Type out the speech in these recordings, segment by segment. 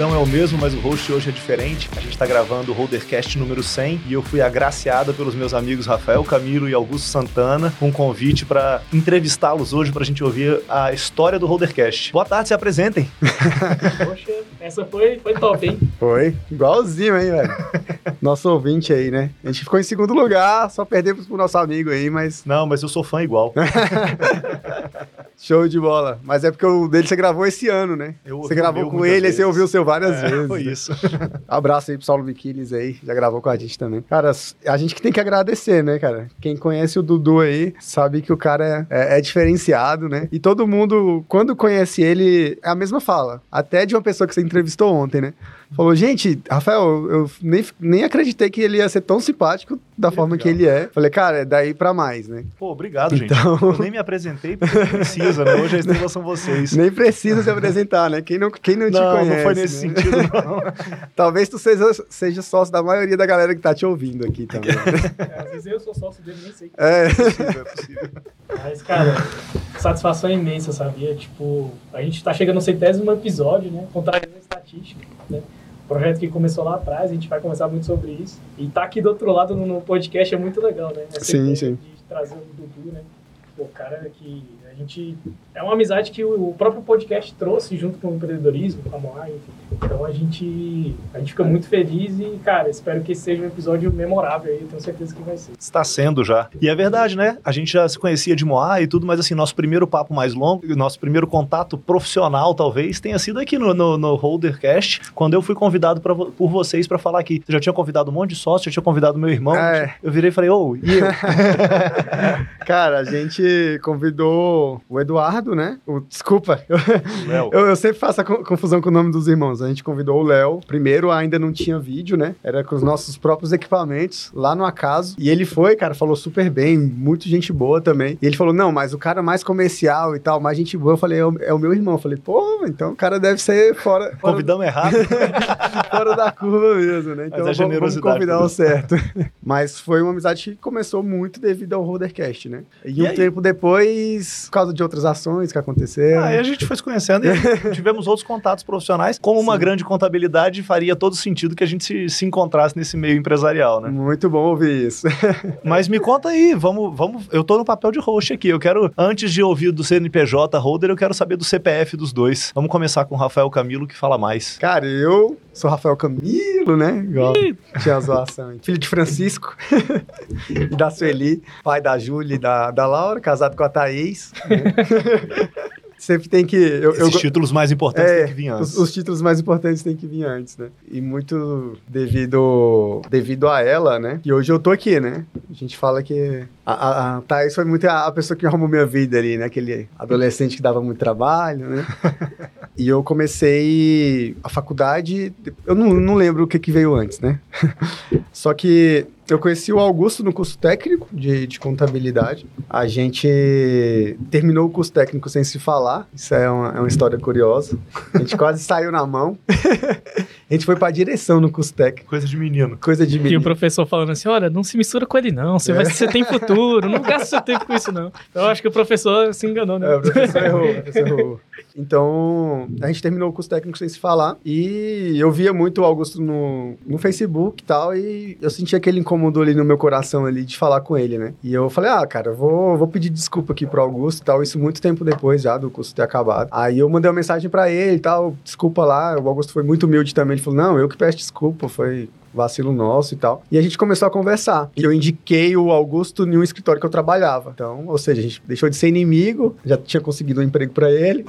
bordão é o mesmo, mas o host hoje é diferente. A gente está gravando o Holdercast número 100 e eu fui agraciada pelos meus amigos Rafael Camilo e Augusto Santana com um convite para entrevistá-los hoje para a gente ouvir a história do Holdercast. Boa tarde, se apresentem. Poxa, essa foi, foi top, hein? Foi. Igualzinho, hein, velho? Nosso ouvinte aí, né? A gente ficou em segundo lugar, só perdemos pro nosso amigo aí, mas Não, mas eu sou fã igual. show de bola. Mas é porque o dele você gravou esse ano, né? Você gravou com ele, aí você ouviu o seu várias É, vezes. foi isso. Abraço aí pro Saulo Biquiles aí, já gravou com a gente também. Cara, a gente que tem que agradecer, né, cara? Quem conhece o Dudu aí sabe que o cara é, é diferenciado, né? E todo mundo, quando conhece ele, é a mesma fala. Até de uma pessoa que você entrevistou ontem, né? Falou, gente, Rafael, eu nem, nem acreditei que ele ia ser tão simpático da forma que ele é. Falei, cara, é daí pra mais, né? Pô, obrigado, gente. Então- Eu nem me apresentei porque não precisa, né? Hoje a estrela são vocês. Nem precisa se apresentar, né? Quem não, quem não, te Não, conhece. não foi nesse né? sentido, não. Talvez tu seja, seja sócio da maioria da galera que tá te ouvindo aqui também. É, Às vezes eu sou sócio dele, nem sei. É. É possível, é possível. Mas, cara, satisfação imensa, sabia? Tipo, a gente tá chegando no centésimo episódio, né? Contrariando a estatística, né? Projeto que começou lá atrás, a gente vai conversar muito sobre isso. E tá aqui do outro lado no, podcast é muito legal, né? Essa Sim, ideia sim. De trazer o Dudu, né? O cara que a gente... É uma amizade que o, próprio podcast trouxe junto com o empreendedorismo, com a Moai, enfim. Então a gente, a gente fica muito feliz e, cara, espero que esse seja um episódio memorável aí. Eu tenho certeza que vai ser. Está sendo já. E é verdade, né? A gente já se conhecia de Moá e tudo, mas assim, nosso primeiro papo mais longo, nosso primeiro contato profissional, talvez, tenha sido aqui no, no, no Holdercast, quando eu fui convidado pra, por vocês para falar aqui. Você já tinha convidado um monte de sócio, já tinha convidado meu irmão. É. Eu virei e falei, ô, e eu? Cara, a gente convidou o Eduardo, né? O, desculpa, eu, eu, eu sempre faço a co- confusão com o nome dos irmãos. A gente convidou o Léo. Primeiro, ainda não tinha vídeo, né? Era com os nossos próprios equipamentos, lá no acaso. E ele foi, cara, falou super bem, muito gente boa também. E ele falou: não, mas o cara mais comercial e tal, mais gente boa. Eu falei: é o, é meu irmão. Eu falei: pô, então o cara deve ser fora, fora, Convidamos errado. fora da curva mesmo, né? Então Mas é vamos, vamos convidar né? o certo. Mas foi uma amizade que começou muito devido ao Rodercast, né? E, E um aí? tempo depois, por causa de outras ações que aconteceram. Aí a gente foi se conhecendo e tivemos outros contatos profissionais. Como uma Sim. grande contabilidade, faria todo sentido que a gente se, se encontrasse nesse meio empresarial, né? Muito bom ouvir isso. Mas me conta aí, vamos, vamos. Eu tô no papel de host aqui. Eu quero, antes de ouvir do CNPJ Holder, eu quero saber do CPF dos dois. Vamos começar com o Rafael Camilo, que fala mais. Cara, eu sou Rafael Camilo, né? Igual tinha a zoação. Filho de Francisco e da Sueli, pai da Júlia e da, da Laura, casado com a Thaís. né? Sempre tem que. Eu, eu Esses go- títulos mais importantes É, têm que vir antes. Os, os títulos mais importantes têm que vir antes, né? E muito devido, devido a ela, né? E hoje eu tô aqui, né? A gente fala que a, a, a Thaís foi muito a, a pessoa que arrumou minha vida ali, né? Aquele adolescente que dava muito trabalho, né? e eu comecei a faculdade, eu não, não lembro o que, que veio antes, né? Só que eu conheci o Augusto no curso técnico de, de contabilidade. A gente terminou o curso técnico sem se falar. Isso é uma, é uma história curiosa. A gente quase saiu na mão. a gente foi pra direção no curso técnico. Coisa de menino. Coisa de E o menino. professor falando assim, olha, não se mistura com ele não, você, vai, você tem futuro, não gasta seu tempo com isso não. Eu acho que o professor se enganou, né? É, o professor errou, o professor errou. Então, a gente terminou o curso técnico sem se falar. E eu via muito o Augusto no, no Facebook e tal. E eu sentia aquele incômodo ali no meu coração ali de falar com ele, né? E eu falei, ah, cara, vou, vou pedir desculpa aqui pro Augusto e tal. Isso muito tempo depois já do curso ter acabado. Aí eu mandei uma mensagem pra ele e tal. Desculpa lá. O Augusto foi muito humilde também. Ele falou, não, eu que peço desculpa. Foi vacilo nosso e tal. E a gente começou a conversar. E eu indiquei o Augusto em um escritório que eu trabalhava. Então, ou seja, a gente deixou de ser inimigo, já tinha conseguido um emprego pra ele.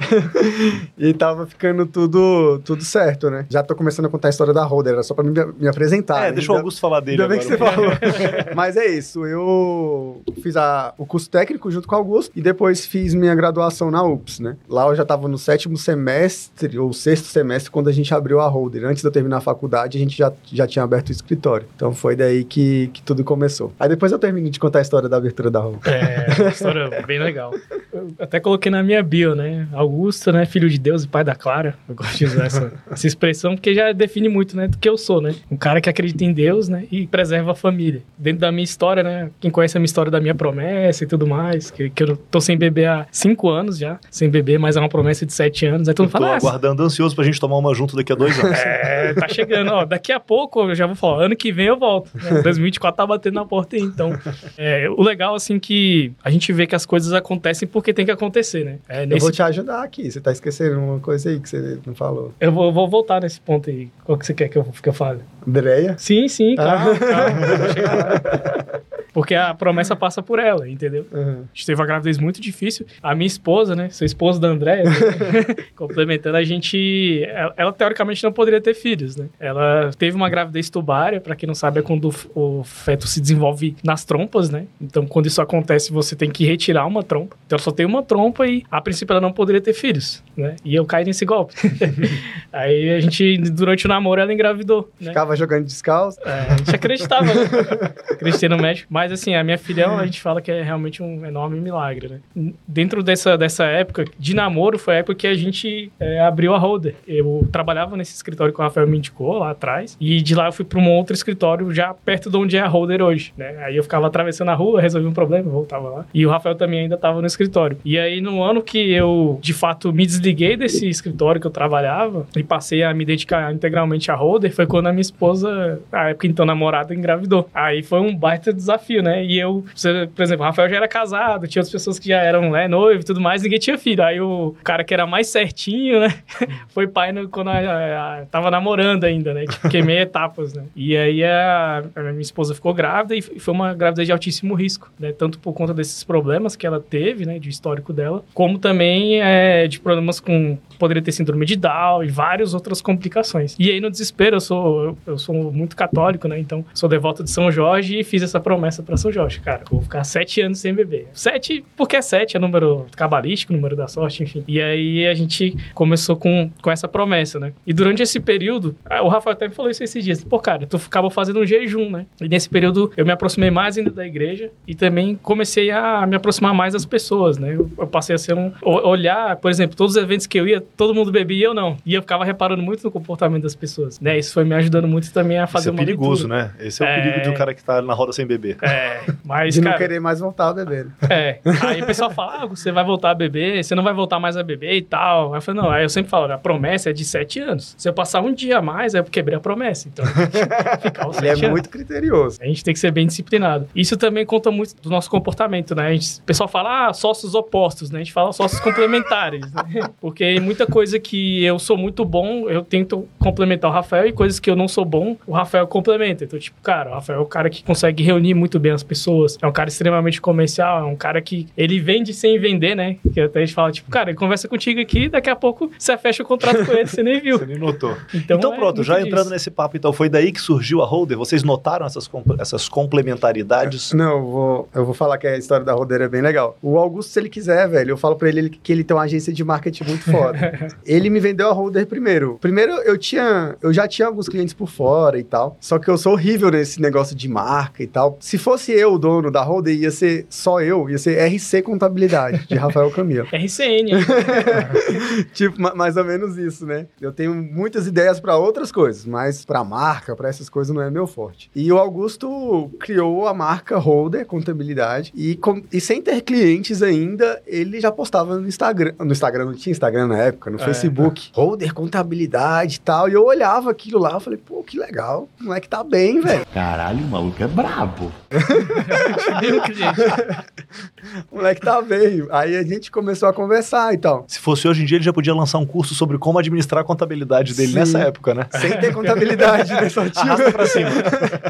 e tava ficando tudo, tudo certo, né? Já tô começando a contar a história da Holder, era só pra me, me apresentar. é, né? deixa o Ainda- Augusto falar dele Ainda bem que você agora. falou. Mas é isso, eu fiz a- o curso técnico junto com o Augusto e depois fiz minha graduação na UPS, né? Lá eu já estava no sétimo semestre ou sexto semestre quando a gente abriu a Holder. Antes de eu terminar a faculdade, a gente já, já tinha aberto o escritório. Então foi daí que, que tudo começou. Aí depois eu termino de contar a história da abertura da Holder. É, uma história bem legal. eu até coloquei na minha bio, né? Augusto, né? Filho de Deus e pai da Clara. Eu gosto de usar essa, essa expressão porque já define muito, né? Do que eu sou, né? Um cara que acredita em Deus, né? E preserva a família. Dentro da minha história, né? Quem conhece a minha história da minha promessa e tudo mais, que, que eu tô sem beber há cinco anos já, sem beber, mas é uma promessa de sete anos. Aí todo mundo Tô fala, ah, aguardando ansioso pra gente tomar uma junto daqui a dois anos. é, tá chegando, ó. Daqui a pouco eu já vou falar, ano que vem eu volto. Né? 2024 tá batendo na porta aí. Então, é, o legal, assim, que a gente vê que as coisas acontecem porque tem que acontecer, né? É, Eu nesse- vou te ajudar aqui. Você tá esquecendo uma coisa aí que você não falou. eu, vou, eu vou voltar nesse ponto aí. Qual que você quer que eu, que eu fale? Andréia? Sim, sim, Ah. calma, Porque a promessa passa por ela, entendeu? Uhum. A gente teve uma gravidez muito difícil. A minha esposa, né? Sou esposa da Andréia, né? complementando, a gente. Ela, ela, teoricamente não poderia ter filhos, né? Ela teve uma gravidez tubária, pra quem não sabe, é quando o feto se desenvolve nas trompas, né? Então, quando isso acontece, você tem que retirar uma trompa. Então, ela só tem uma trompa e, a princípio, ela não poderia ter filhos, né? E eu caí nesse golpe. Aí a gente, durante o namoro, ela engravidou, né? Ficava jogando descalço. É, a gente acreditava, né? Acreditei no médico. Mas, assim, a minha filha, a gente fala que é realmente um enorme milagre, né? Dentro dessa, dessa época de namoro, foi a época que a gente é, abriu a Holder. Eu trabalhava nesse escritório que o Rafael me indicou lá atrás. E de lá eu fui para um outro escritório já perto de onde é a Holder hoje, né? Aí eu ficava atravessando a rua, resolvi um problema, voltava lá. E o Rafael também ainda estava no escritório. E aí, no ano que eu, de fato, me desliguei desse escritório que eu trabalhava e passei a me dedicar integralmente a Holder, foi quando a minha esposa, a época então namorada, engravidou. Aí foi um baita desafio, né? E eu, por exemplo, o Rafael já era casado, tinha outras pessoas que já eram né, noivo e tudo mais, ninguém tinha filho. Aí o cara que era mais certinho, né? foi pai no- quando a, a- a- tava namorando ainda, né? Tipo, queimei etapas, né? E aí a, a minha esposa ficou grávida e foi uma gravidez de altíssimo risco, né? Tanto por conta desses problemas que ela teve, né? De histórico dela, como também é, de problemas com... Poderia ter síndrome de Down e várias outras complicações. E aí, no desespero, eu sou, eu, eu sou muito católico, né? Então, sou devoto de São Jorge e fiz essa promessa para São Jorge. Cara, vou ficar sete anos sem beber. Sete, porque é sete, é número cabalístico, número da sorte, enfim. E aí, a gente começou com, com essa promessa, né? E durante esse período, ah, o Rafael até me falou isso esses dias. Pô, cara, tu acabou fazendo um jejum, né? E nesse período, eu me aproximei mais ainda da igreja e também comecei a me aproximar mais das pessoas, né? Eu, eu passei a ser um... o- Olhar, por exemplo, todos os eventos que eu ia, todo mundo bebia e eu não. E eu ficava reparando muito no comportamento das pessoas, né? Isso foi me ajudando muito também a fazer Isso é perigoso, leitura. né? Esse é o É. perigo do cara que tá na roda sem beber. É, mas, De não cara... querer mais voltar a beber. É. Aí o pessoal fala, ah, você vai voltar a beber, você não vai voltar mais a beber e tal. Aí eu falei, não, aí eu sempre falo, a promessa é de sete anos. Se eu passar um dia a mais, eu quebrei a promessa. Então, ficar os Ele sete é anos. muito criterioso. A gente tem que ser bem disciplinado. Isso também conta muito do nosso comportamento, né? A gente, o pessoal fala, ah, sócios opostos, né? A gente fala sócios complementares, né? Porque muita coisa que eu sou muito bom, eu tento complementar o Rafael, e coisas que eu não sou bom, o Rafael complementa. Então, tipo, cara, o Rafael é o cara que consegue reunir muito bem as pessoas, é um cara extremamente comercial, é um cara que ele vende sem vender, né? Que até a gente fala, tipo, cara, ele conversa contigo aqui, daqui a pouco você fecha o contrato com ele, você nem viu. Você nem notou. Então, Então, é pronto, já disso. entrando nesse papo, então, foi daí que surgiu a Holder? Vocês notaram essas, essas complementaridades? Não, eu vou, eu vou falar que a história da rodeira é bem legal. O Augusto, se ele quiser, velho, eu falo pra ele que ele tem uma agência de marketing muito foda. ele me vendeu a holder primeiro. Primeiro, eu tinha, eu já tinha alguns clientes por fora e tal. Só que eu sou horrível nesse negócio de marca e tal. Se fosse eu o dono da holder, ia ser só eu, ia ser RC Contabilidade, de Rafael Camilo. RCN, hein? tipo, ma- mais ou menos isso, né? Eu tenho muitas ideias pra outras coisas, mas pra marca, pra essas coisas não é meu forte. E o Augusto criou a marca Holder Contabilidade e, com- e sem ter clientes ainda, ele já postava no Instagram. No Instagram, não tinha Instagram na época, no É. Facebook. Holder Contabilidade e tal. E eu olhava aquilo lá, eu falei, pô, que legal. O moleque tá bem, velho. Caralho, o maluco é brabo. Viu, cliente? O moleque tá bem. Aí a gente começou a conversar e tal. Se fosse hoje em dia, ele já podia lançar um curso sobre como administrar a contabilidade dele Sim. nessa época, né? Sem ter contabilidade, né? Só tinha Arrasta pra cima.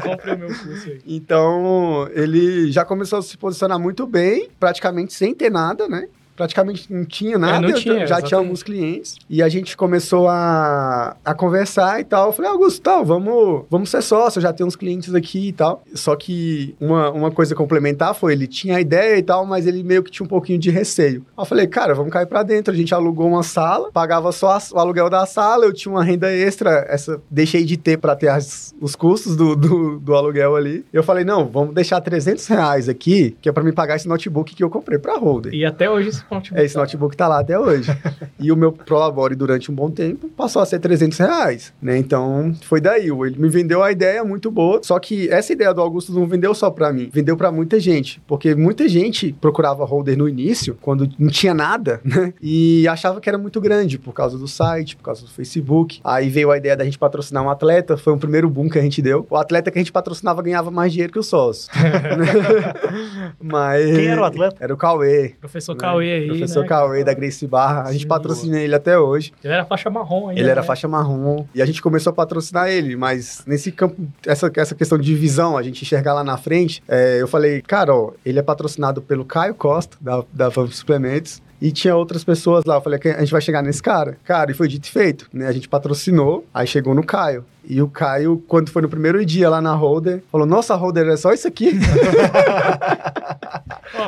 Compre o meu curso aí. Então, ele já começou a se posicionar muito bem, praticamente sem ter nada, né? Praticamente não tinha nada, não eu tinha, já exatamente. tinha alguns clientes. E a gente começou a, a conversar e tal. Eu falei, Augusto, tal, vamos, vamos ser sócio, já tenho uns clientes aqui e tal. Só que uma, uma coisa complementar foi, ele tinha a ideia e tal, mas ele meio que tinha um pouquinho de receio. Eu falei, cara, vamos cair pra dentro. A gente alugou uma sala, pagava só o aluguel da sala, eu tinha uma renda extra, essa deixei de ter pra ter as- os custos do, do, do aluguel ali. Eu falei, não, vamos deixar 300 reais aqui, que é pra me pagar esse notebook que eu comprei pra holder. E até hoje isso notebook. É, esse notebook tá lá até hoje. e o meu Prolabore, durante um bom tempo, passou a ser 300 reais, né? Então, foi daí. Ele me vendeu a ideia muito boa, só que essa ideia do Augusto não vendeu só pra mim, vendeu pra muita gente, porque muita gente procurava holder no início, quando não tinha nada, né? E achava que era muito grande, por causa do site, por causa do Facebook. Aí veio a ideia da gente patrocinar um atleta, foi o primeiro boom que a gente deu. O atleta que a gente patrocinava ganhava mais dinheiro que o sócio. Mas... Quem era o atleta? Era o Cauê. Professor né? Cauê aí. Professor né? Cauê da Grace Barra. A gente Sim, patrocina ele até hoje. Ele era faixa marrom ainda. Ele era né? faixa marrom. E a gente começou a patrocinar ele. Mas nesse campo, essa, essa questão de visão, a gente enxergar lá na frente, é, eu falei, cara, ó, ele é patrocinado pelo Caio Costa, da, da Vamp Suplementos. E tinha outras pessoas lá. Eu falei, a gente vai chegar nesse cara. Cara, e foi dito e feito. Né? A gente patrocinou, aí chegou no Caio. E o Caio, quando foi no primeiro dia lá na Holder, falou: Nossa, Holder, é só isso aqui?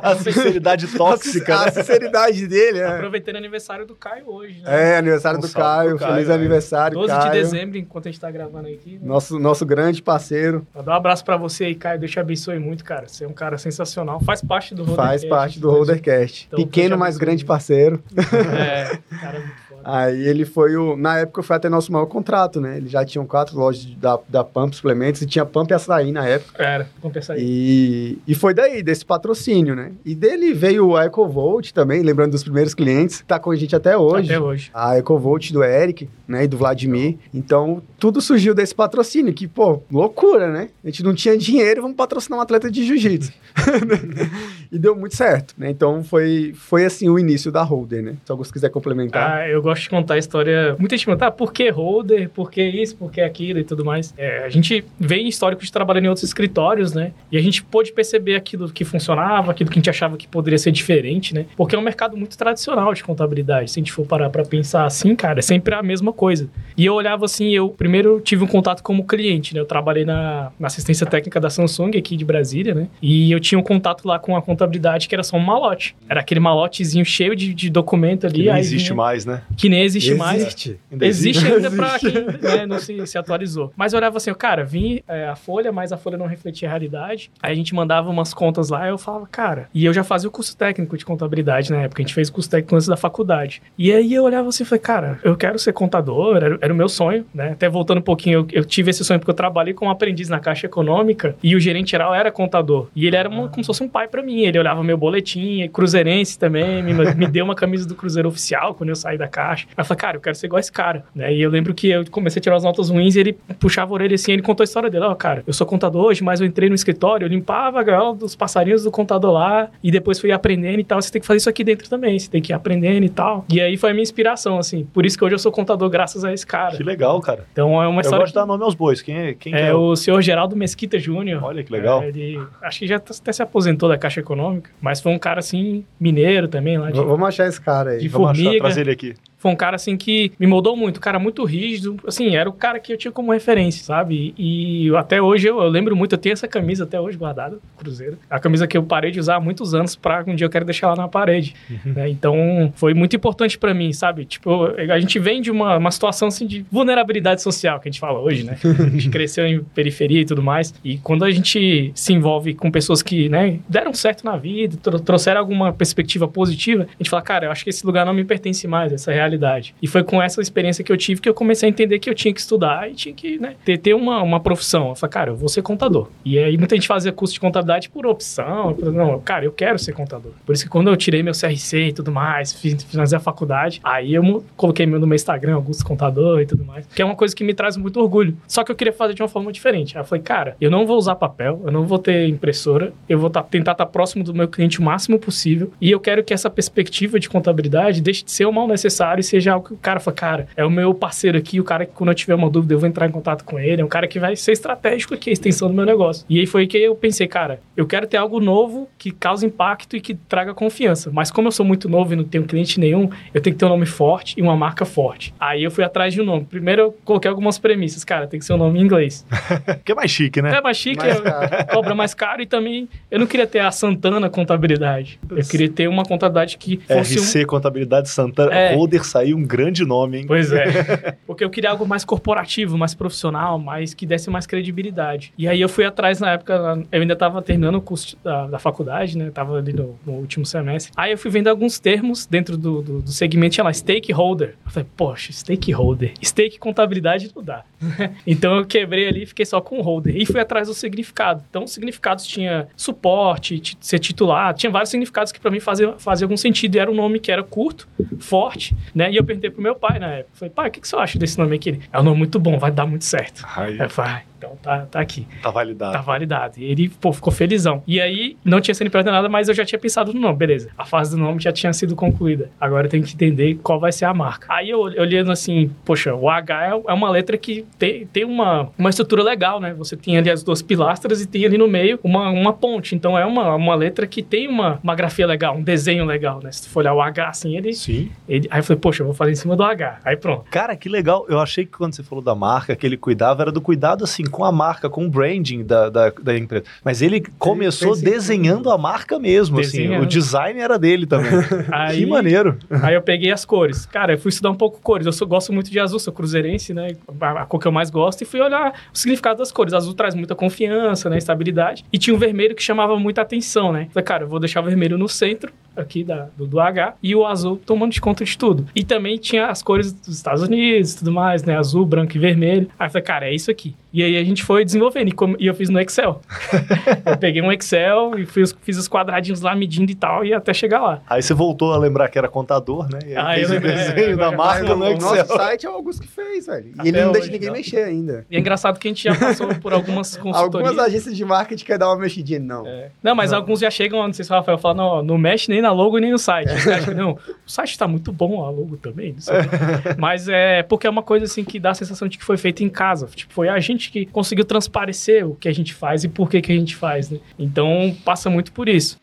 A sinceridade tóxica, A né? sinceridade dele, é. Aproveitando o aniversário do Caio hoje, né? É, aniversário Um do Caio. Caio, Feliz é. aniversário, 12 Caio. de dezembro, enquanto a gente tá gravando aqui. Né? Nosso, nosso grande parceiro. Dar um abraço pra você aí, Caio. Deus te abençoe muito, cara. Você é um cara sensacional. Faz parte do Faz Rodercast, parte do Deus- Holdercast. Então, Pequeno, mas grande parceiro. É, cara, muito. Aí ele foi o. Na época foi até nosso maior contrato, né? Eles já tinham quatro lojas da, da Pump Suplementos e tinha Pump e Açaí na época. Era, vamos pensar aí. E, e foi daí, desse patrocínio, né? E dele veio a EcoVolt também, lembrando dos primeiros clientes, que tá com a gente até hoje. Até hoje. A EcoVolt do Eric, né? E do Vladimir. Então, tudo surgiu desse patrocínio, que, pô, loucura, né? A gente não tinha dinheiro, vamos patrocinar um atleta de jiu-jitsu. e deu muito certo, né? Então, foi, foi assim o início da Holder, né? Se alguém quiser complementar. Ah, eu gosto de contar a história. Muita gente pergunta, ah, por que holder? Por que isso? Por que aquilo e tudo mais? É, a gente vem histórico de trabalhar em outros escritórios, né? E a gente pôde perceber aquilo que funcionava, aquilo que a gente achava que poderia ser diferente, né? Porque é um mercado muito tradicional de contabilidade. Se a gente for parar pra pensar assim, cara, é sempre a mesma coisa. E eu olhava assim, eu primeiro tive um contato como cliente, né? Eu trabalhei na, na assistência técnica da Samsung aqui de Brasília, né? E eu tinha um contato lá com a contabilidade que era só um malote. Era aquele malotezinho cheio de, de documento ali. Que nem aí existe vinha- mais, né? que nem existe, mais. Existe. Ainda Existe ainda pra Existe. quem né, não se, se atualizou. Mas eu olhava assim, cara, vim é, a folha, mas a folha não refletia a realidade. Aí a gente mandava umas contas lá eu falava, cara. E eu já fazia o curso técnico de contabilidade na época. A gente fez o curso técnico antes da faculdade. E aí eu olhava assim e falei, cara, eu quero ser contador, era, era o meu sonho, né? Até voltando um pouquinho, eu, eu tive esse sonho porque eu trabalhei como aprendiz na Caixa Econômica e o gerente geral era contador. E ele era uma- como se fosse um pai pra mim. Ele olhava meu boletim, cruzeirense também, me, me deu uma camisa do Cruzeiro oficial quando eu saí da Caixa. Aí eu falei, cara, eu quero ser igual esse cara. Né? E eu lembro que eu comecei a tirar as notas ruins e ele puxava a orelha assim, ele contou a história dele. Ó, cara, eu sou contador hoje, mas eu entrei no escritório, eu limpava a gaiola dos passarinhos do contador lá e depois fui aprendendo e tal. Você tem que fazer isso aqui dentro também, você tem que ir aprendendo e tal. E aí foi a minha inspiração, assim. Por isso que hoje eu sou contador graças a esse cara. Que legal, cara. Então é uma Eu história. gosto de dar nome aos bois. Quem é, quem que É é o... senhor Geraldo Mesquita Júnior. Olha que legal. É, ele acho que já até se aposentou da Caixa Econômica, mas foi um cara assim, mineiro também lá de, Vamos achar esse cara aí. de Vamos achar, formiga. trazer ele aqui. Foi um cara assim que me moldou muito, cara muito rígido, assim, era o cara que eu tinha como referência, sabe? E até hoje eu, eu lembro muito, eu tenho essa camisa até hoje guardada, Cruzeiro. A camisa que eu parei de usar há muitos anos pra um dia eu quero deixar lá na parede. né? Então, foi muito importante pra mim, sabe? Tipo, a gente vem de uma, uma situação assim de vulnerabilidade social, que a gente fala hoje, né? A gente cresceu em periferia e tudo mais. E quando a gente se envolve com pessoas que, né, deram certo na vida, tro- trouxeram alguma perspectiva positiva, a gente fala, cara, eu acho que esse lugar não me pertence mais, essa realidade. E foi com essa experiência que eu tive que eu comecei a entender que eu tinha que estudar e tinha que, né, ter, ter uma, uma profissão. Eu falei, cara, eu vou ser contador. E aí muita gente fazia curso de contabilidade por opção. por- Não, cara, eu quero ser contador. Por isso que quando eu tirei meu CRC e tudo mais, fiz, finalizei a faculdade, aí eu coloquei meu no meu Instagram, Augusto Contador e tudo mais. Que é uma coisa que me traz muito orgulho. Só que eu queria fazer de uma forma diferente. Aí eu falei, cara, eu não vou usar papel, eu não vou ter impressora, eu vou tá- tentar estar próximo do meu cliente o máximo possível. E eu quero que essa perspectiva de contabilidade deixe de ser o mal necessário e seja algo que o cara fala, cara, é o meu parceiro aqui, o cara que quando eu tiver uma dúvida eu vou entrar em contato com ele, é um cara que vai ser estratégico aqui, a extensão do meu negócio. E aí foi que eu pensei, cara, eu quero ter algo novo que cause impacto e que traga confiança. Mas como eu sou muito novo e não tenho cliente nenhum, eu tenho que ter um nome forte e uma marca forte. Aí eu fui atrás de um nome. Primeiro eu coloquei algumas premissas, cara, tem que ser um nome em inglês. Que é mais chique, né? É mais chique, Mais é- cobra mais caro e também eu não queria ter a Santana Contabilidade. Eu queria ter uma contabilidade que fosse um... RC Contabilidade Santana, É. Holder sair um grande nome, hein? Pois é. Porque eu queria algo mais corporativo, mais profissional, mais que desse mais credibilidade. E aí eu fui atrás na época, eu ainda estava terminando o curso da, da faculdade, né? Tava ali no, no, último semestre. Aí eu fui vendo alguns termos dentro do, do, do segmento, tinha lá, stakeholder. Eu falei, poxa, stakeholder. Stake contabilidade não dá. então eu quebrei ali e fiquei só com holder. E fui atrás do significado. Então, os significados tinha suporte, ser titular, tinha vários significados que para mim faziam fazia algum sentido. E era um nome que era curto, forte, né? E eu perguntei pro meu pai na época. Falei, pai, o que, que você acha desse nome aqui? É um nome muito bom, vai dar muito certo. Ai. Eu falei, então tá, tá aqui. Tá validado. Tá validado. E ele, pô, ficou felizão. E aí, não tinha CNPJ nada, mas eu já tinha pensado no nome, beleza. A fase do nome já tinha sido concluída. Agora eu tenho que entender qual vai ser a marca. Aí eu olhando assim, poxa, o H é, é uma letra que tem, tem uma, uma estrutura legal, né? Você tem ali as duas pilastras e tem ali no meio uma, uma ponte. Então é uma, uma letra que tem uma, uma grafia legal, um desenho legal, né? Se tu for olhar o H assim, ele. Sim. Ele, aí eu falei, poxa, eu vou fazer em cima do H. Aí pronto. Cara, que legal. Eu achei que quando você falou da marca, que ele cuidava, era do cuidado assim com a marca, com o branding da, da, da empresa. Mas ele começou fez desenhando a marca mesmo, assim. Desenhando. O design era dele também. Aí, que maneiro. Aí eu peguei as cores. Cara, eu fui estudar um pouco cores. Eu sou- gosto muito de azul, sou cruzeirense, né? A, a cor que eu mais gosto. E fui olhar o significado das cores. Azul traz muita confiança, né? Estabilidade. E tinha um vermelho que chamava muita atenção, né? Falei, cara, eu vou deixar o vermelho no centro aqui da, do, do H e o azul tomando de conta de tudo. E também tinha as cores dos Estados Unidos e tudo mais, né? Azul, branco e vermelho. Aí eu falei, cara, é isso aqui. E aí a gente foi desenvolvendo. E, como- e eu fiz no Excel. eu peguei um Excel e fiz, fiz os quadradinhos lá medindo e tal, e até chegar lá. Aí você voltou a lembrar que era contador, né? E aí Ah, fez eu o lembrei, desenho é, da marca no o Excel. nosso site é o Augusto que fez, velho. E Até ele não deixa hoje, ninguém não. mexer ainda. E é engraçado que a gente já passou por algumas consultorias. Algumas agências de marketing querem dar uma mexidinha. Não. É. Não, mas alguns já chegam, não sei se o Rafael fala, não, não mexe nem na logo nem no site. Não, o site tá muito bom, a logo também. Não sei. mas é porque é uma coisa assim que dá a sensação de que foi feito em casa. Tipo, foi a gente que conseguiu transparecer o que a gente faz e por que, que a gente faz, né? Então passa muito por isso.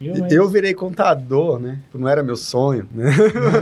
Eu virei contador, né? Não era meu sonho, né?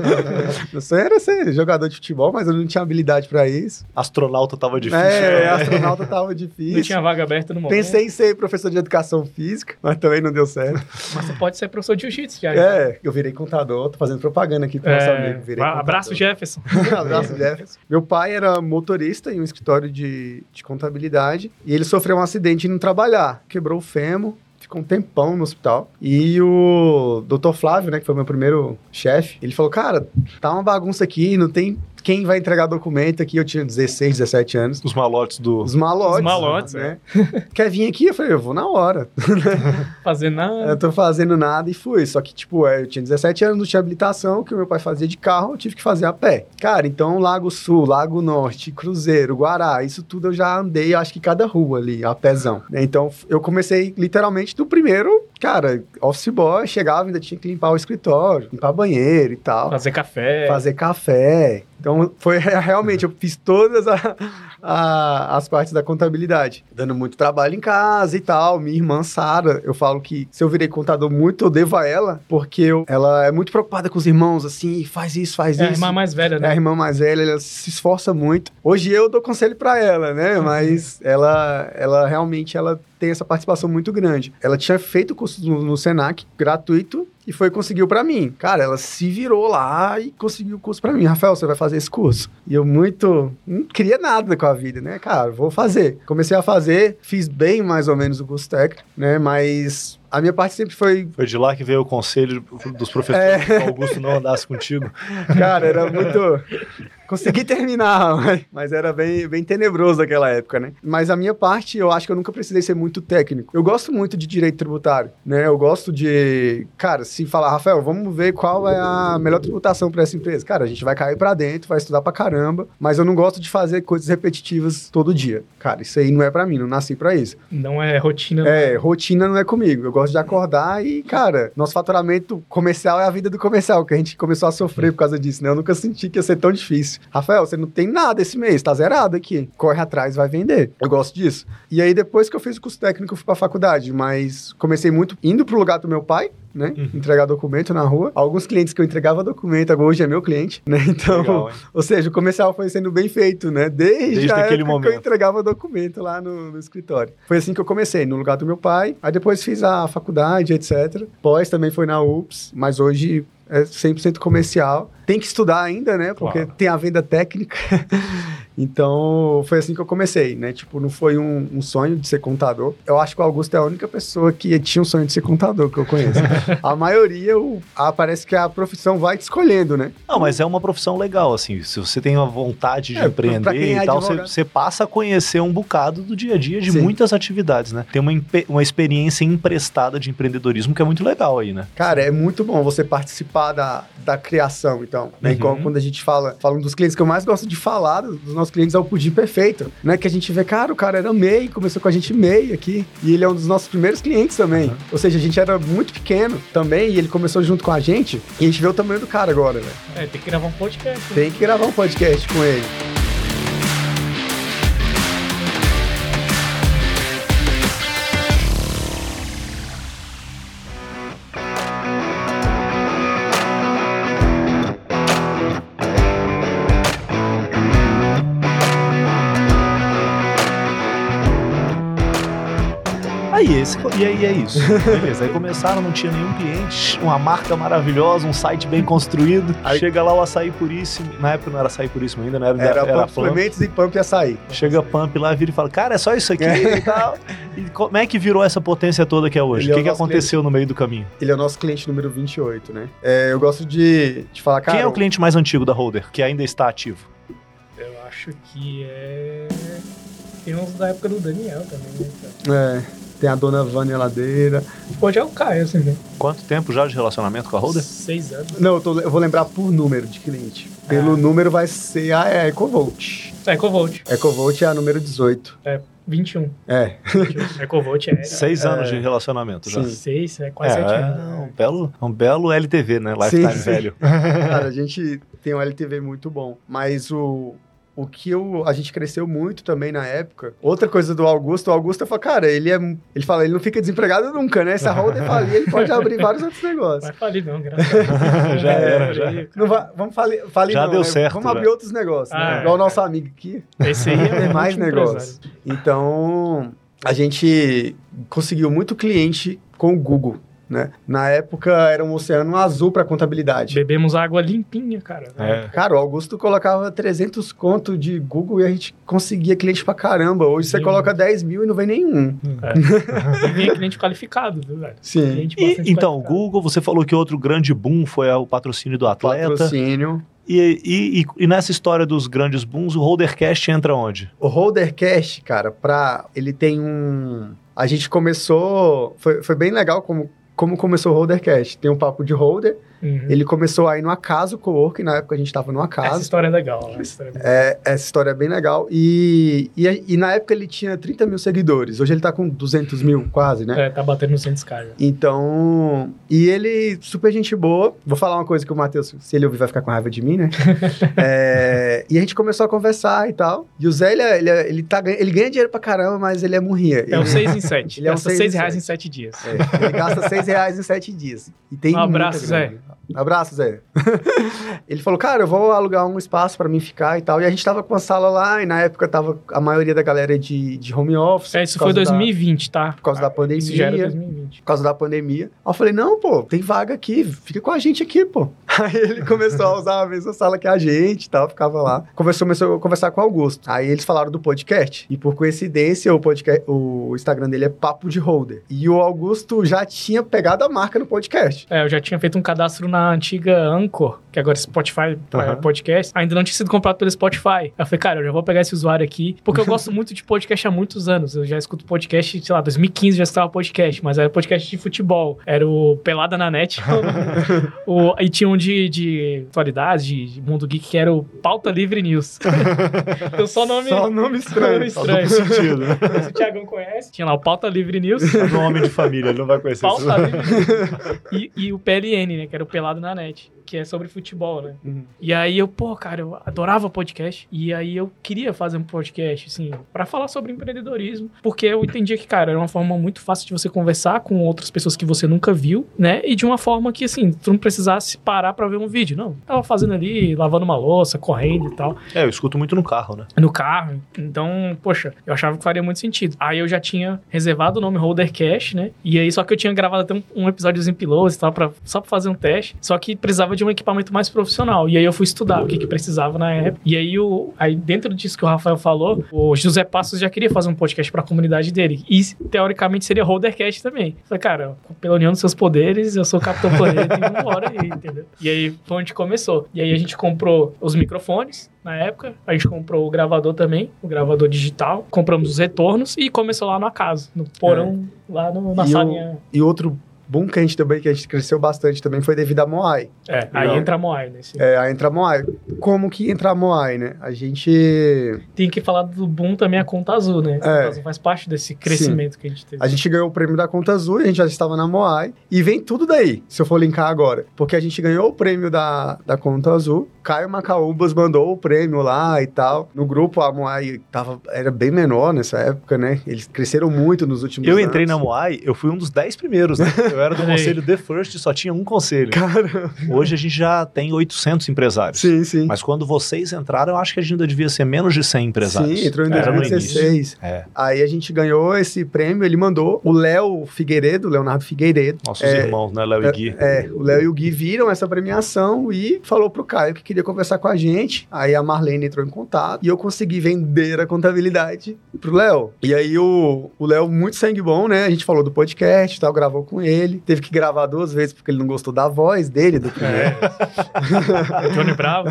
meu sonho era ser jogador de futebol, mas eu não tinha habilidade pra isso. Astronauta tava difícil. É, né? astronauta tava difícil. Não tinha vaga aberta no momento. Pensei em ser professor de educação física, mas também não deu certo. Mas você pode ser professor de jiu-jitsu já. É, eu virei contador, tô fazendo propaganda aqui pro nosso É, amigo. Virei abraço, contador. Jefferson. Abraço, Jefferson. Meu pai era motorista em um escritório de, de contabilidade e ele sofreu um acidente indo trabalhar. Quebrou o fêmur, ficou um tempão no hospital. E o Dr. Flávio, né, que foi meu primeiro chefe, ele falou: Cara, tá uma bagunça aqui, não tem quem vai entregar documento aqui. Eu tinha 16, 17 anos. Os malotes do. Os malotes. Os malotes, né? Quer vir aqui? Eu falei, eu vou na hora. Fazer nada. Eu tô fazendo nada e fui. Só que, tipo, é, eu tinha 17 anos, não tinha habilitação, que o meu pai fazia de carro, eu tive que fazer a pé. Cara, então Lago Sul, Lago Norte, Cruzeiro, Guará, isso tudo eu já andei, acho que cada rua ali, a pezão. Então eu comecei literalmente do primeiro, cara, office boy, chegava, ainda tinha que limpar o escritório, limpar banheiro e tal Fazer café. fazer café. Então, foi realmente, eu fiz todas a- a- as partes da contabilidade. Dando muito trabalho em casa e tal. Minha irmã Sara, eu falo que se eu virei contador muito, eu devo a ela, porque eu- ela é muito preocupada com os irmãos, assim, faz isso, faz É a isso. irmã mais velha, É a né? irmã mais velha, ela se esforça muito. Hoje eu dou conselho pra ela, né? Mas ela, ela realmente ela tem essa participação muito grande. Ela tinha feito o curso no, no Senac gratuito e foi conseguiu pra mim. Cara, ela se virou lá e conseguiu o curso pra mim. Rafael, você vai fazer esse curso? E eu muito não queria nada com a vida, né? Cara, vou fazer. Comecei a fazer, fiz bem mais ou menos o curso técnico, né? Mas a minha parte sempre foi Foi de lá que veio o conselho dos professores que o Augusto não andasse contigo. Cara, era muito. Consegui terminar, mas, mas era bem, bem tenebroso naquela época, né? Mas a minha parte, eu acho que eu nunca precisei ser muito técnico. Eu gosto muito de direito tributário, né? Eu gosto de. Cara, se falar, Rafael, vamos ver qual é a melhor tributação para essa empresa. Cara, a gente vai cair para dentro, vai estudar pra caramba, mas eu não gosto de fazer coisas repetitivas todo dia. Cara, isso aí não é para mim, não nasci para isso. Não é rotina. É, rotina não é comigo. Eu gosto de acordar e, cara, nosso faturamento comercial é a vida do comercial, que a gente começou a sofrer por causa disso, né? Eu nunca senti que ia ser tão difícil. Rafael, você não tem nada esse mês, tá zerado aqui. Corre atrás, vai vender. Eu gosto disso. E aí, depois que eu fiz o curso técnico, eu fui pra faculdade, mas comecei muito indo pro lugar do meu pai, né? Uhum. Entregar documento na rua. Alguns clientes que eu entregava documento, agora hoje é meu cliente, né? Então, Legal, ou seja, o comercial foi sendo bem feito, né? Desde, Desde aquele época que momento. eu entregava documento lá no, no escritório. Foi assim que eu comecei, no lugar do meu pai. Aí depois fiz a faculdade, etc. Pós também foi na UPS, mas hoje é 100% comercial. Tem que estudar ainda, né? Porque Claro. tem a venda técnica. então, foi assim que eu comecei, né? Tipo, não foi um, um sonho de ser contador. Eu acho que o Augusto é a única pessoa que tinha um sonho de ser contador que eu conheço. a maioria, o, ah, parece que a profissão vai te escolhendo, né? Não, mas é uma profissão legal, assim. Se você tem a vontade de É, empreender é e tal, você, você passa a conhecer um bocado do dia a dia de Sim. muitas atividades, né? Tem uma, uma experiência emprestada de empreendedorismo que é muito legal aí, né? Cara, é muito bom você participar da, da criação, então. Né? Uhum. Igual quando a gente fala, fala um dos clientes que eu mais gosto de falar, dos nossos clientes, é o Pudim Perfeito. Né? Que a gente vê, cara, o cara era MEI, começou com a gente MEI aqui. E ele é um dos nossos primeiros clientes também. Uhum. Ou seja, a gente era muito pequeno também, e ele começou junto com a gente. E a gente vê o tamanho do cara agora, velho. É, tem que gravar um podcast. né? Tem que gravar um podcast com ele. Aí, esse, e aí é isso. Beleza. Aí começaram, não tinha nenhum cliente, uma marca maravilhosa, um site bem construído. Aí- Chega lá o açaí puríssimo. Na época não era açaí puríssimo ainda, né? Era, Era, era Pump. Suplementos e Pump Açaí. Chega Pump lá, vira e fala, cara, é só isso aqui e tal. E como é que virou essa potência toda que é hoje? Ele O é que, o que aconteceu no meio do caminho? Ele é o nosso cliente número 28, né? É, eu gosto de, de falar, cara... Quem é o cliente mais antigo da Holder, que ainda está ativo? Eu acho que é. Tem uns da época do Daniel também, né? É, tem a dona Vânia Ladeira. Pode é o Caio, assim, né? Quanto tempo já de relacionamento com a Holder? Seis anos. Não, eu, tô- eu vou lembrar por número de cliente. Pelo Ah. número vai ser a Ecovolt. Ecovolt, Ecovolt é a número 18. 21. É. 21. Ecovolt é. Seis É. anos de relacionamento já. Sim. Seis, é quase É, sete é anos. um belo, um belo LTV, né? Lifetime Sim, sim. velho. Cara, a gente tem um LTV muito bom. Mas o, o que eu, a gente cresceu muito também na época. Outra coisa do Augusto, o Augusto fala, cara, ele é. Ele fala, ele não fica desempregado nunca, né? Se a Holder falir, ele pode abrir vários outros negócios. Vai falir não, graças a Deus. Já É, era, já. Não vai, vamos falir, falir Já não, deu né? certo, Vamos já. abrir outros negócios, né? Ah, Igual o é. nosso amigo aqui. Esse aí é Tem mais multi-empresário. negócio. Então, a gente conseguiu muito cliente com o Google, né? Na época era um oceano azul para contabilidade. Bebemos água limpinha, cara. É. Cara, o Augusto colocava 300 conto de Google e a gente conseguia cliente pra caramba. Hoje você coloca 10 mil e não vem nenhum. E vinha cliente qualificado, viu, velho? Sim. Cliente E, então. Google, você falou que outro grande boom foi o patrocínio do atleta. Patrocínio. E, e, e- e nessa história dos grandes booms, o Holdercast entra onde? O Holdercast, cara, pra. Ele tem um. A gente começou. Foi, foi bem legal como, como começou o Holdercast. Tem um papo de holder. Uhum. Ele começou aí no Acaso Cowork, na época a gente tava no Essa Acaso. história é legal. Essa história é legal. É, essa história é bem legal. E, e, e na época ele tinha 30 mil seguidores. Hoje ele tá com 200 mil, quase, né? É, tá batendo no 100 descarga. Então, e ele, super gente boa. Vou falar uma coisa que o Matheus, se ele ouvir, vai ficar com raiva de mim, né? É, e a gente começou a conversar e tal. E o Zé, ele, é- ele, é- ele, tá, ganha- ele ganha dinheiro pra caramba, mas ele é murria. É um ele, 6 em 7. Ele é um Gasta seis 6 em reais sete. em 7 dias. é, ele gasta 6 reais em 7 dias. E tem Um abraço. Zé. Abraço, Zé. ele falou, cara, eu vou alugar um espaço pra mim ficar e tal. E a gente tava com uma sala lá, e na época tava a maioria da galera de, de home office. É, isso foi causa da- 2020, tá? por causa da pandemia. Isso já era 2020. por causa da pandemia. Aí eu falei, não, pô, tem vaga aqui, fica com a gente aqui, pô. Aí ele começou a usar a mesma sala que a gente e tal, ficava lá. Conversou, começou a conversar com o Augusto. Aí eles falaram do podcast. E por coincidência, o, podcast, o Instagram dele é Papo de Holder. E o Augusto já tinha pegado a marca no podcast. É, eu já tinha feito um cadastro na antiga Anchor, que agora é Spotify é, Aham. podcast. Ainda não tinha sido comprado pelo Spotify. Eu falei, cara, eu já vou pegar esse usuário aqui, porque eu gosto muito de podcast há muitos anos. Eu já escuto podcast, sei lá, 2015 já escutava podcast, mas era podcast de futebol. Era o Pelada na Net. o, e tinha um de, de atualidades, de, de mundo geek, que era o Pauta Livre News. então só nome... Só nome estranho. Nome estranho. sentido, né? Se o Thiagão conhece, tinha lá o Pauta Livre News. É um homem de família, ele não vai conhecer isso. Pauta Livre e, e o PLN, né? Que era o Pelado na Net. Que é sobre futebol, né? Uhum. E aí eu, pô, cara, eu adorava podcast. E aí eu queria fazer um podcast, assim, pra falar sobre empreendedorismo. Porque eu entendia que, cara, era uma forma muito fácil de você conversar com outras pessoas que você nunca viu, né? E de uma forma que, assim, tu não precisasse parar pra ver um vídeo. Não, tava fazendo ali, lavando uma louça, correndo e tal É, eu escuto muito no carro, né? no carro. Então, poxa, eu achava que faria muito sentido. Aí eu já tinha reservado o nome Holdercast, né? E aí só que eu tinha gravado até um, um episódiozinho piloto e tal, pra, só pra fazer um teste. Só que precisava de um equipamento mais profissional. E aí eu fui estudar o que, que precisava na época. E aí, o, aí, dentro disso que o Rafael falou, o José Passos já queria fazer um podcast pra comunidade dele. E teoricamente seria Holdercast também. Eu Falei, cara, pela união dos seus poderes, eu sou o Capitão Planeta e vambora aí, entendeu? E aí foi onde começou. E aí a gente comprou os microfones na época. A gente comprou o gravador também, o gravador digital. Compramos os retornos e começou lá na casa, no porão, lá no- na E o- salinha. E outro boom que a gente também, que a gente cresceu bastante também, foi devido a Moai. É, aí Legal. entra a Moai nesse. É, aí entra a Moai. Como que entra a Moai, né? A gente... Tem que falar do boom também a conta azul, né? A conta É. azul faz parte desse crescimento que a gente teve. A gente ganhou o prêmio da Conta Azul e a gente já estava na Moai. E vem tudo daí, se eu for linkar agora. Porque a gente ganhou o prêmio da, da Conta Azul. Caio Macaúbas mandou o prêmio lá e tal. No grupo, a Moai tava, era bem menor nessa época, né? Eles cresceram muito nos últimos Eu anos. entrei na Moai, eu fui um dos 10 primeiros, né? Eu era do conselho The First e só tinha um conselho. Cara, Hoje a gente já tem 800 empresários. sim, sim. Mas quando vocês entraram, eu acho que a gente ainda devia ser menos de 100 empresários. Sim, entrou em Era no 2016. É, Aí a gente ganhou esse prêmio, ele mandou o Léo Figueiredo, Leonardo Figueiredo. nossos É, irmãos, né, Léo e Gui? É, o Léo e o Gui viram essa premiação e falou pro Caio que queria conversar com a gente. Aí a Marlene entrou em contato e eu consegui vender a contabilidade pro Léo. E aí o Léo, muito sangue bom, né? A gente falou do podcast e tal, gravou com ele. Teve que gravar duas vezes porque ele não gostou da voz dele, do primeiro. Johnny Bravo.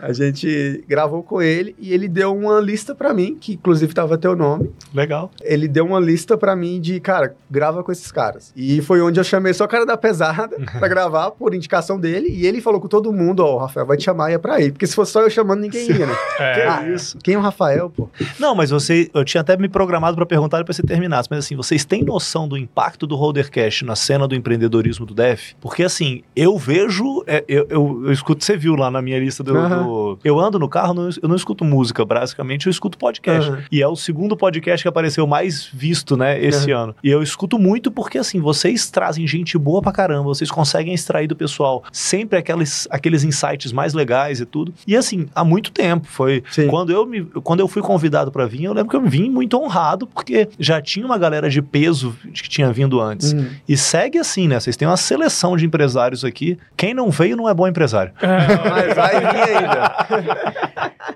A gente gravou com ele e ele deu uma lista pra mim, que inclusive tava teu nome. Legal. Ele deu uma lista pra mim de, cara, grava com esses caras. E foi onde eu chamei só o cara da pesada pra gravar, por indicação dele. E ele falou com todo mundo, ó, o Rafael vai te chamar e é pra ir. Porque se fosse só eu chamando, ninguém ia, né? É. Ah, isso. Quem é o Rafael, pô? Não, mas você, eu tinha até me programado para perguntar depois você terminasse, mas assim, vocês têm noção do impacto do Holdercast na cena do empreendedorismo do DEF? Porque assim, eu vejo, é, eu, eu, eu escuto, você viu lá na minha lista do, do- eu ando no carro, não- eu não escuto música, basicamente eu escuto podcast. E é o segundo podcast que apareceu mais visto, né, esse ano. E eu escuto muito porque assim, vocês trazem gente boa pra caramba, vocês conseguem extrair do pessoal sempre aqueles, aqueles insights mais legais e tudo. E assim, há muito tempo, foi Sim. quando eu, me, quando eu fui convidado pra vir, eu lembro que eu vim muito honrado, porque já tinha uma galera de peso que tinha vindo antes. Hum. E segue assim, né? Vocês têm uma seleção de empresários aqui. Quem não veio não é bom empresário. Mas vai vir ainda.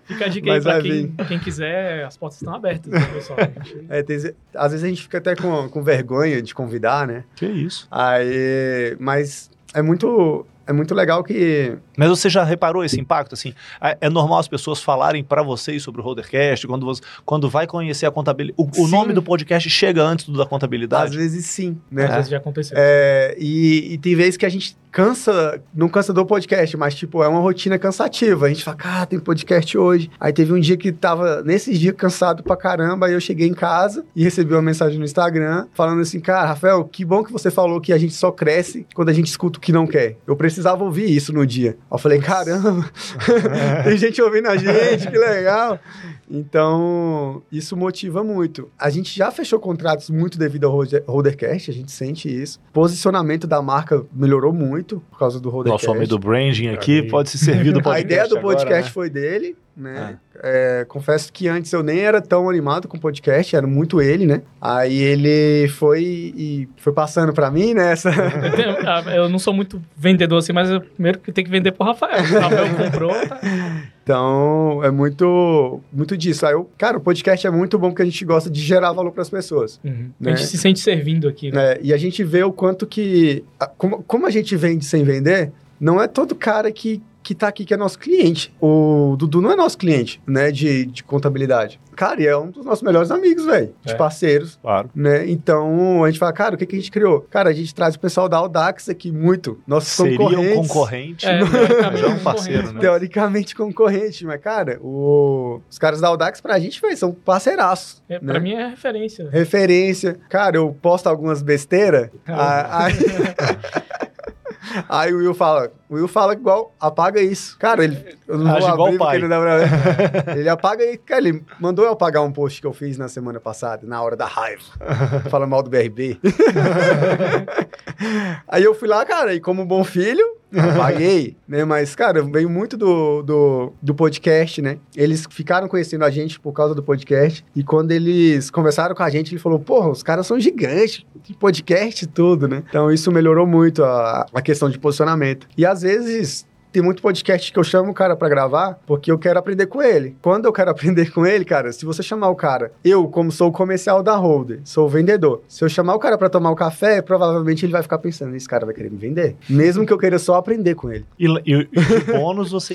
Fica a dica aí Mas pra quem, quem quiser, as portas estão abertas, né, pessoal? Gente- É, tem- às vezes a gente fica até com, com vergonha de convidar, né? Que isso. Aí, mas é muito, é muito legal que Mas você já reparou esse impacto? Assim, é é normal as pessoas falarem pra vocês sobre o Rodercast, quando, você, quando vai conhecer a contabilidade. O, o nome do podcast chega antes do da às contabilidade. vezes sim, Às né? vezes já aconteceu. É, e, e tem vezes que a gente cansa, não cansa do podcast, mas tipo, é uma rotina cansativa. A gente fala, cara, tem podcast hoje. Aí teve um dia que tava, nesses dias, cansado pra caramba, aí eu cheguei em casa e recebi uma mensagem no Instagram falando assim, cara, Rafael, que bom que você falou que a gente só cresce quando a gente escuta o que não quer. Eu precisava ouvir isso no dia. Eu falei, caramba, tem gente ouvindo a gente, que legal. Então, isso motiva muito. A gente já fechou contratos muito devido ao Holdercast, a gente sente isso. Posicionamento da marca melhorou muito por causa do Holdercast. Nosso homem do branding aqui pode se servir do a podcast. ideia do agora, podcast né? foi dele, né? É, confesso que antes eu nem era tão animado com podcast, era muito ele, né? Aí ele foi e foi passando pra mim, né? Essa... Eu, tenho- ah, eu não sou muito vendedor assim, mas eu primeiro que tem que vender pro Rafael. O Rafael comprou, tá? Então, é muito, muito disso. Aí eu, cara, o podcast é muito bom porque a gente gosta de gerar valor pras pessoas. Uhum. Né? A gente se sente servindo aqui, né? né? E a gente vê o quanto que. Como, como a gente vende sem vender, não é todo cara que, que tá aqui que é nosso cliente. O Dudu não é nosso cliente, né? De, de contabilidade. Cara, e é um dos nossos melhores amigos, velho. De É. parceiros. Claro. Né? Então a gente fala, cara, o que, que a gente criou? Cara, a gente traz o pessoal da Audax aqui muito. Nossos Seria concorrentes. um concorrente. É, teoricamente, é um parceiro, né? Teoricamente concorrente, mas, cara, o- os caras da Audax pra gente, velho, são parceiraços. É, né? pra mim é referência. referência. Cara, eu posto algumas besteiras. Ah. aí, Aí o Will fala, o Will fala igual, apaga isso. Cara, ele. Eu não Age vou abrir porque não dá pra. Ele apaga e, cara, ele mandou eu apagar um post que eu fiz na semana passada, na hora da raiva. Falando mal do BRB. Aí eu fui lá, cara, e como bom filho, apaguei, né? Mas, cara, veio muito do, do, do podcast, né? Eles ficaram conhecendo a gente por causa do podcast. E quando eles conversaram com a gente, ele falou: Porra, os caras são gigantes, de podcast e tudo, né? Então isso melhorou muito a, a questão de posicionamento. E às vezes. Tem muito podcast que eu chamo o cara pra gravar porque eu quero aprender com ele. Quando eu quero aprender com ele, cara, se você chamar o cara, eu, como sou o comercial da Holder, sou o vendedor. Se eu chamar o cara pra tomar o café, provavelmente ele vai ficar pensando: esse cara vai querer me vender. Mesmo que eu queira só aprender com ele. E, e, e bônus, você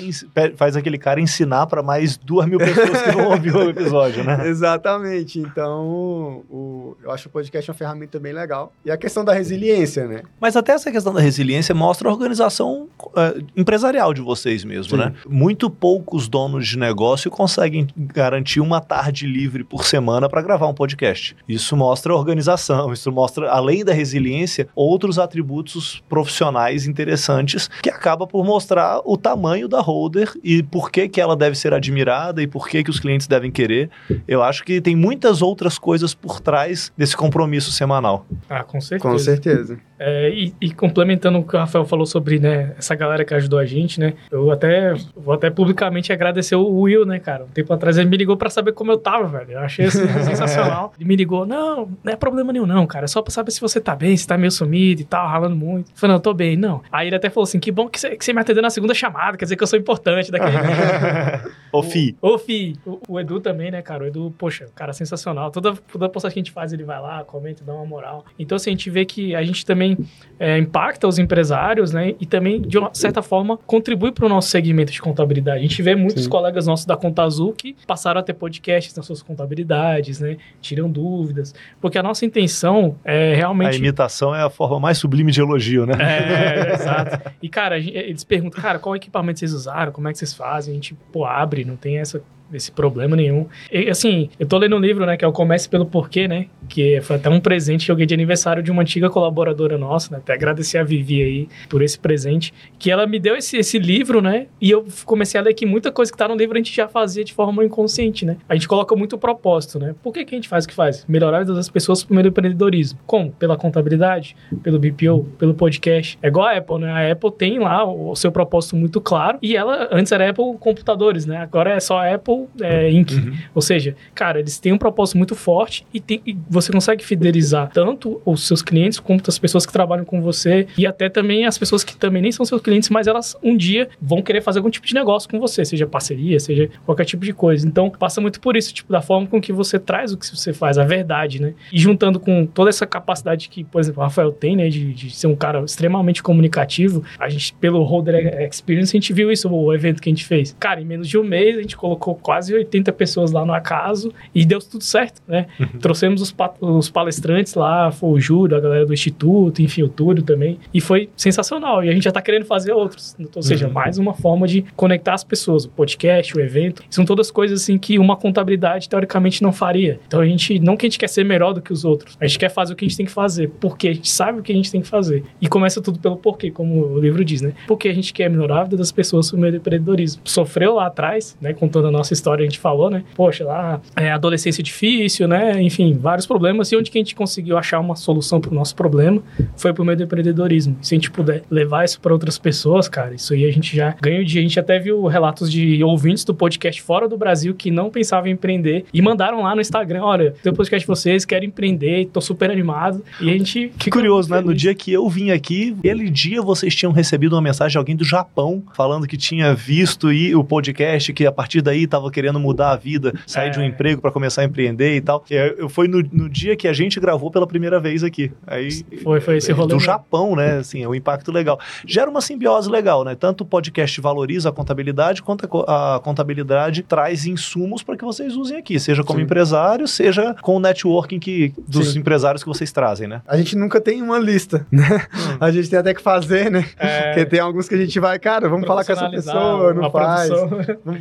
faz aquele cara ensinar pra mais duas mil pessoas que não ouviram o episódio, né? Exatamente. Então, o- eu acho o podcast uma ferramenta bem legal. E a questão da resiliência, né? Mas até essa questão da resiliência mostra a organização eh, empresarial de vocês mesmo, Sim. né? Muito poucos donos de negócio conseguem garantir uma tarde livre por semana para gravar um podcast. Isso mostra a organização, isso mostra, além da resiliência, outros atributos profissionais interessantes que acaba por mostrar o tamanho da holder e por que, que ela deve ser admirada e por que, que os clientes devem querer. Eu acho que tem muitas outras coisas por trás desse compromisso semanal. Ah, com certeza. Com certeza. É, e, e complementando o que o Rafael falou sobre né, essa galera que ajudou a gente, né? Eu até vou até publicamente agradecer o Will, né, cara? Um tempo atrás ele me ligou pra saber como eu tava, velho. Eu achei assim, sensacional. Ele me ligou, não, não é problema nenhum, não, cara. É só pra saber se você tá bem, se tá meio sumido e tal, ralando muito. Eu falei, não, eu tô bem, não. Aí ele até falou assim: que bom que você, que você me atendeu na segunda chamada, quer dizer que eu sou importante daquele Ô, Fi, Ô, Fi, o, o Edu também, né, cara? O Edu, poxa, cara sensacional. Toda, toda postagem que a gente faz, ele vai lá, comenta, dá uma moral. Então, assim, a gente vê que a gente também é, impacta os empresários, né? E também, de uma certa forma, contribui para o nosso segmento de contabilidade. A gente vê muitos Sim. colegas nossos da Conta Azul que passaram a ter podcasts nas suas contabilidades, né? Tiram dúvidas. Porque a nossa intenção é a realmente. imitação é a forma mais sublime de elogio, né? É, exato. E, cara, a gente- eles perguntam, cara, qual equipamento vocês usaram? Como é que vocês fazem? A gente, pô, abre, não tem essa, esse problema nenhum. E, assim, eu tô lendo um livro, né, que é o Comece Pelo Porquê, né? Que foi até um presente que eu ganhei de aniversário de uma antiga colaboradora nossa, né? Até agradecer a Vivi aí por esse presente. Que ela me deu esse, esse livro, né? E eu comecei a ler que muita coisa que tá no livro a gente já fazia de forma inconsciente, né? A gente coloca muito propósito, né? Por que, que a gente faz o que faz? Melhorar a vida das pessoas por meio do empreendedorismo. Como? Pela contabilidade, pelo BPO, pelo podcast. É igual a Apple, né? A Apple tem lá o o seu propósito muito claro. E ela, antes era Apple Computadores, né? Agora é só Apple é, Inc. Ou seja, cara, eles têm um propósito muito forte e, tem- e você consegue fidelizar tanto os seus clientes quanto as pessoas que trabalham com você e até também as pessoas que também nem são seus clientes, mas elas um dia vão querer fazer algum tipo de negócio com você, seja parceria, seja qualquer tipo de coisa. Então, passa muito por isso, tipo, da forma com que você traz o que você faz, a verdade, né? E juntando com toda essa capacidade que, por exemplo, o Rafael tem, né, de, de ser um cara extremamente comunicativo, a gente, pelo Holder Experience, a gente viu isso, o evento que a gente fez. Cara, em menos de um mês, a gente colocou quase 80 pessoas lá no acaso e deu tudo certo, né? Trouxemos os, os palestrantes lá, foi o Júlio, a galera do Instituto, enfim, o Túlio também, e foi sensacional. E a gente já tá querendo fazer outros. Ou seja, Uhum. mais uma forma de conectar as pessoas, o podcast, o evento. São todas coisas assim que uma contabilidade teoricamente não faria. Então a gente, não que a gente quer ser melhor do que os outros, a gente quer fazer o que a gente tem que fazer, porque a gente sabe o que a gente tem que fazer. E começa tudo pelo porquê, como o livro diz, né? Porque a gente quer melhorar a vida das pessoas meio do empreendedorismo. Sofreu lá atrás, né? Contando a nossa história, a gente falou, né? Poxa, lá, é, adolescência difícil, né? Enfim, vários problemas. E onde que a gente conseguiu achar uma solução para o nosso problema foi por meio do empreendedorismo. Se a gente puder levar isso para outras pessoas, cara, isso aí a gente já ganha o dia. A gente até viu relatos de ouvintes do podcast fora do Brasil que não pensavam em empreender e mandaram lá no Instagram: olha, tem o podcast de vocês, quero empreender, tô super animado. E a gente. Que curioso, né? No dia que eu vim aqui, aquele dia vocês tinham recebido uma mensagem de alguém do Japão falando que tinha visto e o podcast, que a partir daí estava querendo mudar a vida, sair É. de um emprego para começar a empreender e tal. E eu- eu- foi no, no dia que a gente gravou pela primeira vez aqui. Aí Foi, foi esse rolê. do mesmo. Japão, né? Assim, é um impacto legal. Gera uma simbiose legal, né? Tanto o podcast valoriza a contabilidade, quanto a a contabilidade traz insumos para que vocês usem aqui, seja como Sim. empresário, seja com o networking que, dos Sim. empresários que vocês trazem, né? A gente nunca tem uma lista, né? A gente tem até que fazer, né? É, Porque tem alguns que a gente vai, cara, vamos falar com essa pessoa, não faz.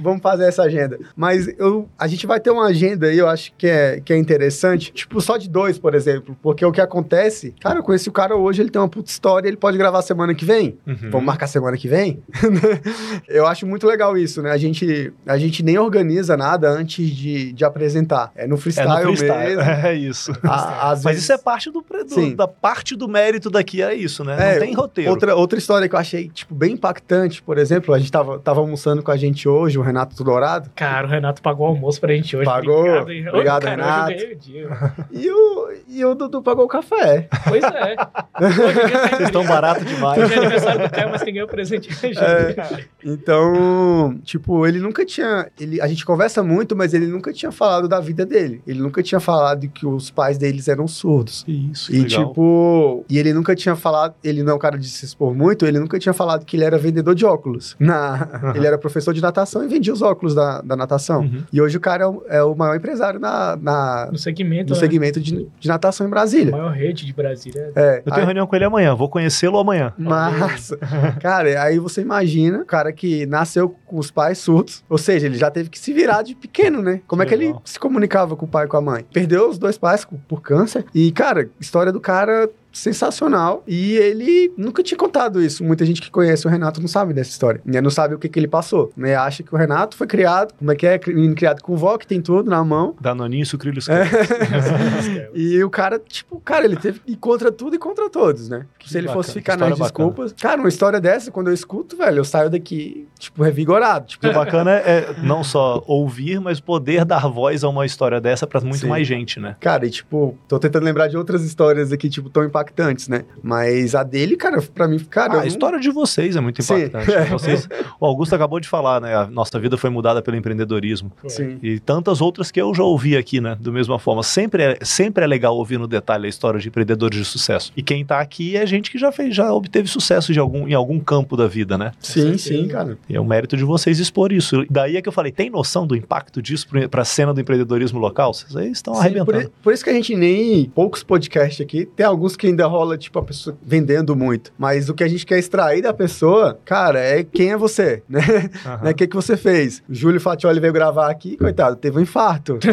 Vamos fazer essa agenda. Merda. Mas eu, a gente vai ter uma agenda aí, eu acho que é, que é interessante. Tipo, só de dois, por exemplo. Porque o que acontece, cara, eu conheci o cara hoje, ele tem uma puta história, ele pode gravar semana que vem. Uhum. Vamos marcar semana que vem? eu acho muito legal isso, né? A gente, a gente nem organiza nada antes de, de apresentar. É no É freestyle, no freestyle. mesmo. É isso. A- Mas vezes- isso é parte do, do- da parte do mérito daqui, é isso, né? É, Não tem roteiro. Outra, outra história que eu achei, tipo, bem impactante, por exemplo, a gente tava, tava almoçando com a gente hoje, o Renato Dourado, Cara, o Renato pagou o almoço pra gente hoje. Pagou. Obrigado, Obrigado, cara, Renato. Eu ganhei o dia. e o, e o Dudu pagou o café. Pois é. Hoje Vocês estão barato demais. Hoje é aniversário do Caio, mas quem ganhou o presente é. É. cara. Então, tipo, ele nunca tinha. Ele, a gente conversa muito, mas ele nunca tinha falado da vida dele. Ele nunca tinha falado que os pais deles eram surdos. Isso, E legal. tipo, e ele nunca tinha falado, ele não é um cara de se expor muito, ele nunca tinha falado que ele era vendedor de óculos. Na, Ele era professor de natação e vendia os óculos da, da natação. Uhum. E hoje o cara é o, é o maior empresário na, na- No segmento, no né? segmento de, de natação em A Brasília. maior rede de Brasília. É, Eu tenho aí- reunião com ele amanhã, vou conhecê-lo amanhã. Massa. cara, aí você imagina o cara que nasceu com os pais surdos, ou seja, ele já teve que se virar de pequeno, né? Como é que ele se comunicava com o pai e com a mãe? Perdeu os dois pais por câncer e, cara, história do cara sensacional e ele nunca tinha contado isso. Muita gente que conhece o Renato não sabe dessa história, né? Não sabe o que, que ele passou, né? Acha que o Renato foi criado, como é que é? Cri- Criado com vó, que tem tudo na mão. Danoninho, sucrilhos. É. E o cara, tipo, cara, ele teve ir contra tudo e contra todos, né? Que Se ele bacana, fosse ficar história nas desculpas. Cara, uma história dessa, quando eu escuto, velho, eu saio daqui, tipo, revigorado. Tipo, O bacana é não só ouvir, mas poder dar voz a uma história dessa pra muito Sim. mais gente, né? cara, e tipo, tô tentando lembrar de outras histórias aqui, tipo, tão impactantes, né? Mas a dele, cara, pra mim, cara. Ah, a história de vocês é muito Sim. impactante. Vocês, o Augusto acabou de falar, né? A nossa vida foi mudada pelo empreendedorismo. Sim. E tantas outras que eu já ouvi aqui, né? Da mesma forma. Sempre é, sempre é legal ouvir no detalhe a história de empreendedores de sucesso. E quem tá aqui é gente que já fez, já obteve sucesso de algum, em algum campo da vida, né? Sim, sim, cara. E é o mérito de vocês expor isso. Daí é que eu falei, tem noção do impacto disso para a cena do empreendedorismo local? Vocês aí estão Sim, arrebentando. por, por isso que a gente nem. Poucos podcasts aqui. Tem alguns que ainda rola, tipo, a pessoa vendendo muito. Mas o que a gente quer extrair da pessoa, cara, é quem é você, né? Aham. Né, O que, que você fez? O Júlio Fatioli veio gravar aqui, coitado, teve um infarto.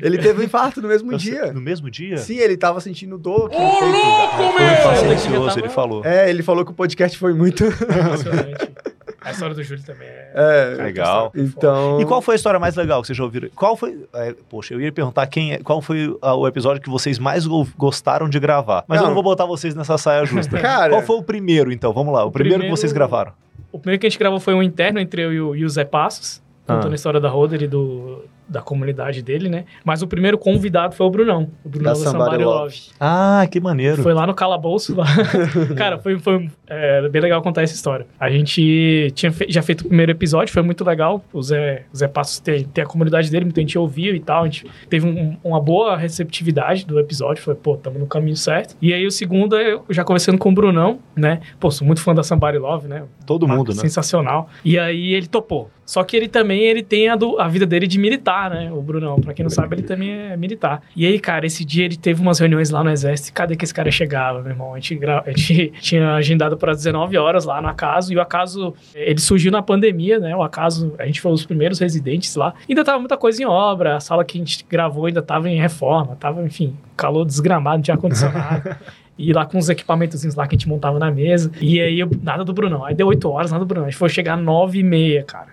ele teve um infarto no mesmo dia. No mesmo dia? Sim, ele tava sentindo dor. Ô, louco, Foi meu! facilioso, ele falou. É, ele falou que o podcast foi muito. A história do Júlio também é. É, Legal. então. E qual foi a história mais legal que vocês já ouviram? Qual foi. é, poxa, eu ia perguntar quem é, qual foi ah, o episódio que vocês mais go- gostaram de gravar. Mas eu Não. não vou botar vocês nessa saia justa. Cara- Qual foi o primeiro, então? Vamos lá. O, primeiro, que primeiro- vocês gravaram. O primeiro que a gente gravou foi um interno entre eu e o, e o Zé Passos, contando Ah. a história da Roder e do, da comunidade dele, né? Mas o primeiro convidado foi o Brunão. O Brunão Da da, Somebody Love. Love. Ah, que maneiro. Foi lá no calabouço lá. Cara, foi, foi é, bem legal contar essa história. A gente tinha fe- já feito o primeiro episódio, foi muito legal. O Zé, o Zé Passos tem, tem a comunidade dele, muita gente ouviu e tal. A gente teve um- uma boa receptividade do episódio. Foi, pô, tamo no caminho certo. E aí o segundo, eu já conversando com o Brunão, né? Pô, sou muito fã da Somebody Love, né? Todo mundo, Marca né? Sensacional. E aí ele topou. Só que ele também ele tem a, do- a vida dele de militar, né? O Brunão. Pra quem não sabe, ele também é militar. E aí, cara, esse dia ele teve umas reuniões lá no exército. Cadê que esse cara chegava, meu irmão? A gente, a gente tinha agendado para 19 horas lá no acaso. E o acaso, ele surgiu na pandemia, né? O acaso, a gente foi os primeiros residentes lá. Ainda tava muita coisa em obra. A sala que a gente gravou ainda tava em reforma. Tava, enfim, calor desgramado, não tinha ar-condicionado. E lá com os equipamentozinhos lá que a gente montava na mesa. E aí, eu- nada do Brunão. Aí deu 8 horas, nada do Brunão. A gente foi chegar 9 e meia, cara.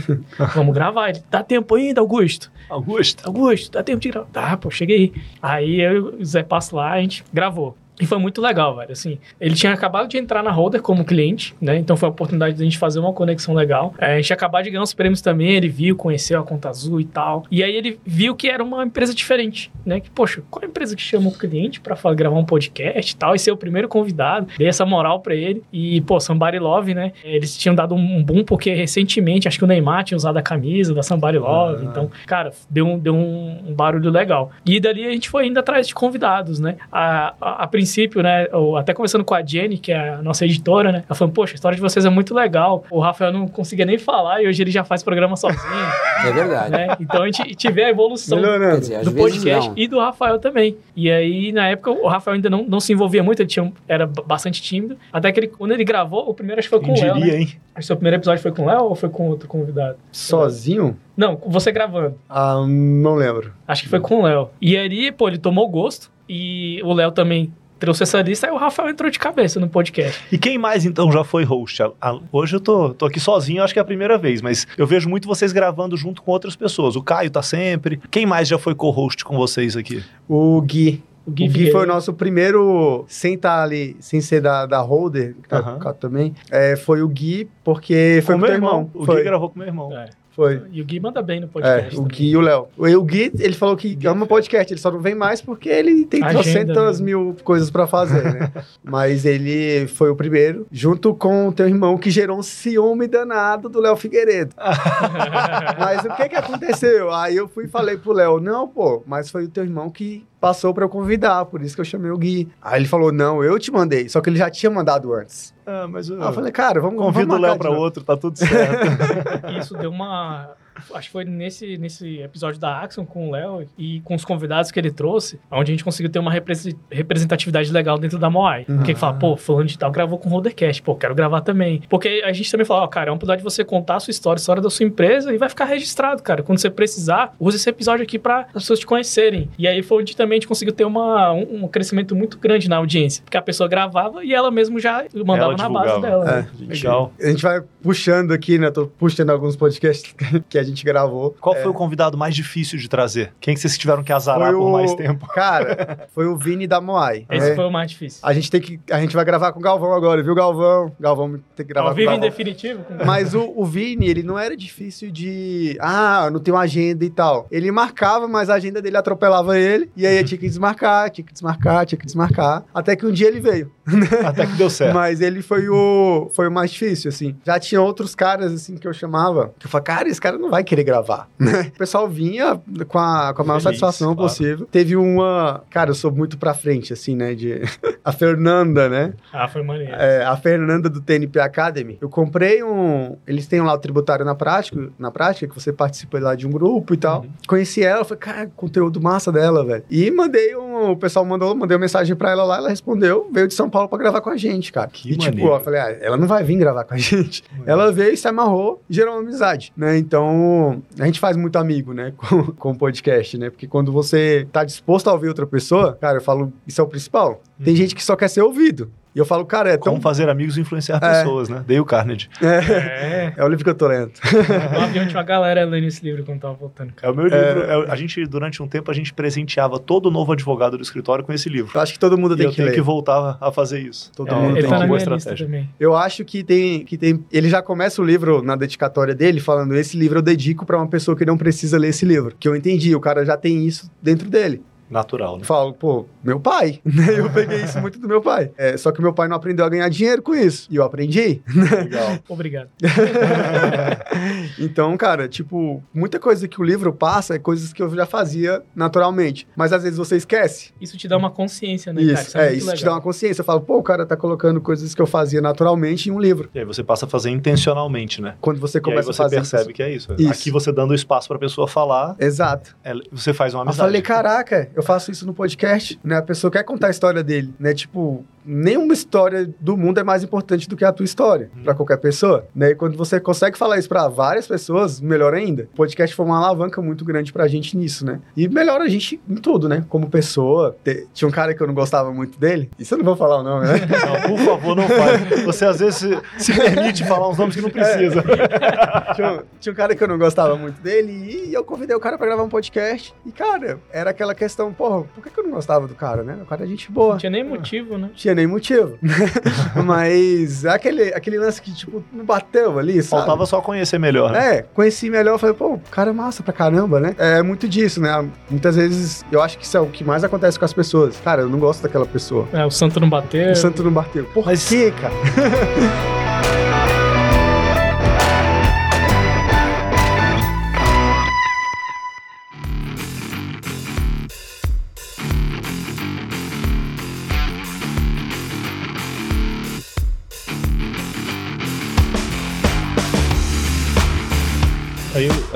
Vamos gravar. Ele, dá tempo ainda, Augusto? Augusto. Augusto, dá tempo de gravar. Tá, pô, cheguei. Aí eu e o Zé Passo lá, a gente gravou. E foi muito legal, velho. Assim, ele tinha acabado de entrar na Holder como cliente, né? Então foi a oportunidade de a gente fazer uma conexão legal. É, a gente acabado de ganhar os prêmios também, ele viu, conheceu a Conta Azul e tal. E aí ele viu que era uma empresa diferente, né? Que, poxa, qual é a empresa que chama o cliente pra gravar um podcast e tal? E ser o primeiro convidado. Dei essa moral pra ele. E, pô, Somebody Love, né? Eles tinham dado um boom porque recentemente, acho que o Neymar tinha usado a camisa da Somebody Love. Ah. Então, cara, deu um, deu um barulho legal. E dali a gente foi indo atrás de convidados, né? A, a, a princípio, princípio, né, eu, até conversando com a Jenny, que é a nossa editora, né, ela falou, poxa, a história de vocês é muito legal. O Rafael não conseguia nem falar e hoje ele já faz programa sozinho, É verdade. né? Então a gente tiver a evolução Melhorando. do podcast e do Rafael também. E aí, na época, o Rafael ainda não, não se envolvia muito, ele tinha, era bastante tímido. Até que ele, quando ele gravou, o primeiro acho que foi com Quem o Léo, diria, né? hein? Acho que o seu primeiro episódio foi com o Léo ou foi com outro convidado? Sozinho? Não, você gravando. Ah, não lembro. Acho que foi com o Léo. E aí, pô, ele tomou gosto. E o Léo também trouxe essa lista. Aí o Rafael entrou de cabeça no podcast. E quem mais então já foi host? A- a- Hoje eu tô, tô aqui sozinho, acho que é a primeira vez, mas eu vejo muito vocês gravando junto com outras pessoas. O Caio tá sempre. Quem mais já foi co-host com vocês aqui? O Gui. O O Gui, Gui, Figueiredo. foi o nosso primeiro, sem estar ali, sem ser da, da Holder, que tá o Cato também. É, foi o Gui, porque foi com meu teu irmão. O foi, Gui gravou com meu irmão. É. foi. E o Gui manda bem no É, podcast. o também. Gui e o Léo. O, o Gui, ele falou que Gui ama é podcast, ele só não vem mais porque ele tem trocentas né? mil coisas pra fazer, né? Mas ele foi o primeiro, junto com o teu irmão, que gerou um ciúme danado do Léo Figueiredo. Mas o que que aconteceu? Aí eu fui e falei pro Léo, não, pô, mas foi o teu irmão que passou pra eu convidar, por isso que eu chamei o Gui. Aí ele falou, não, eu te mandei, só que ele já tinha mandado antes. Ah, mas eu, Aí eu falei, cara, vamos convido o vamos Léo pra de novo. outro, tá tudo certo. Isso deu uma. Acho que foi nesse, nesse episódio da Axon com o Léo e com os convidados que ele trouxe, onde a gente conseguiu ter uma represe- representatividade legal dentro da Moai. Uhum. Porque fala, pô, fulano de tal gravou com o Rodercast, pô, quero gravar também. Porque a gente também fala, ó, cara, é uma oportunidade de você contar a sua história, a história da sua empresa e vai ficar registrado, cara. Quando você precisar, use esse episódio aqui para as pessoas te conhecerem. E aí foi onde também a gente conseguiu ter uma, um, um crescimento muito grande na audiência. Porque a pessoa gravava e ela mesmo já mandava Ela na base dela. né? É. Legal. A gente vai puxando aqui, né? Tô puxando alguns podcasts que a gente gravou. Qual foi o convidado mais difícil de trazer? Quem que vocês tiveram que azarar por mais tempo? Cara, foi o Vini da Moai. Esse É. foi o mais difícil. A gente tem que. A gente vai gravar com o Galvão agora, viu, Galvão? Galvão tem que gravar Ao com o vivo em Galvão. definitivo? com- Mas o, o Vini, ele não era difícil de. Ah, não tem uma agenda e tal. Ele marcava, mas a agenda dele atropelava ele. E aí tinha que desmarcar, tinha que desmarcar, tinha que desmarcar. Até que um dia ele veio. Até que deu certo. Mas ele foi o, foi o mais difícil, assim. Já tinha outros caras, assim, que eu chamava, que eu falava, cara, esse cara não vai querer gravar, né? O pessoal vinha com a, com a maior Feliz, satisfação claro. possível. Teve uma... Cara, eu sou muito pra frente, assim, né? De... a Fernanda, né? Ah, foi maneiro. É, a Fernanda do TNP Academy. Eu comprei um... Eles têm lá o tributário na prática, na prática, que você participa lá de um grupo e tal. Uhum. Conheci ela, falei, cara, conteúdo massa dela, velho. E mandei um... O pessoal mandou, mandei uma mensagem pra ela lá, ela respondeu, veio de São Paulo pra gravar com a gente, cara. Que e tipo, maneiro. eu falei, ah, ela não vai vir gravar com a gente. Ela veio, se amarrou e gerou uma amizade, né? Então, a gente faz muito amigo, né? Com, com o podcast, né? Porque quando você tá disposto a ouvir outra pessoa, cara, eu falo, isso é o principal. Tem Uhum. gente que só quer ser ouvido. E eu falo, cara, é tão... Como fazer amigos e influenciar É. pessoas, né? Dale Carnegie. É. É o livro que eu tô lendo. Avião tinha uma galera lendo esse livro quando tava voltando, É cara. o meu livro. é- a gente, durante um tempo, a gente presenteava todo novo advogado do escritório com esse livro. Eu acho que todo mundo E tem eu que tenho ler. que voltar a fazer isso. Todo É, mundo ele tem tá que na boa estratégia. também. Eu acho que tem, que tem. Ele já começa o livro na dedicatória dele falando: esse livro eu dedico pra uma pessoa que não precisa ler esse livro. Que eu entendi, o cara já tem isso dentro dele. Natural, Eu né? falo, pô, meu pai. Né? Eu peguei isso muito do meu pai. É, só que meu pai não aprendeu a ganhar dinheiro com isso. E eu aprendi. Legal. Obrigado. então, cara, tipo, muita coisa que o livro passa é coisas que eu já fazia naturalmente. Mas às vezes você esquece. Isso te dá uma consciência, né, cara? Isso, é, muito isso te legal. dá uma consciência. Eu falo, pô, o cara tá colocando coisas que eu fazia naturalmente em um livro. E aí você passa a fazer intencionalmente, né? Quando você E aí começa você a fazer percebe isso. que é isso. Isso. Aqui você dando espaço pra pessoa falar, Exato. é- você faz uma Eu amizade. falei, caraca, eu faço isso no podcast, né? A pessoa quer contar a história dele, né? Tipo, nenhuma história do mundo é mais importante do que a tua história, Hum. pra qualquer pessoa, né? E quando você consegue falar isso pra várias pessoas, melhor ainda. O podcast foi uma alavanca muito grande pra gente nisso, né? E melhora a gente em tudo, né? Como pessoa. Te- Tinha um cara que eu não gostava muito dele, isso eu não vou falar o nome, né? Não, por favor, não fale. Você às vezes se, se permite falar uns nomes que não precisa. tinha, um, tinha um cara que eu não gostava muito dele e eu convidei o cara pra gravar um podcast. E, cara, era aquela questão, porra, por que, que eu não gostava do cara, né? O cara é gente boa. Não tinha nem motivo, né? tinha nem motivo. Mas é aquele, aquele lance que, tipo, não bateu ali, sabe? Faltava só conhecer melhor, né? É, conheci melhor, falei, pô, o cara é massa pra caramba, né? É muito disso, né? Muitas vezes, eu acho que isso é o que mais acontece com as pessoas. Cara, eu não gosto daquela pessoa. É, o santo não bateu. O santo não bateu. Por Mas- quê, cara?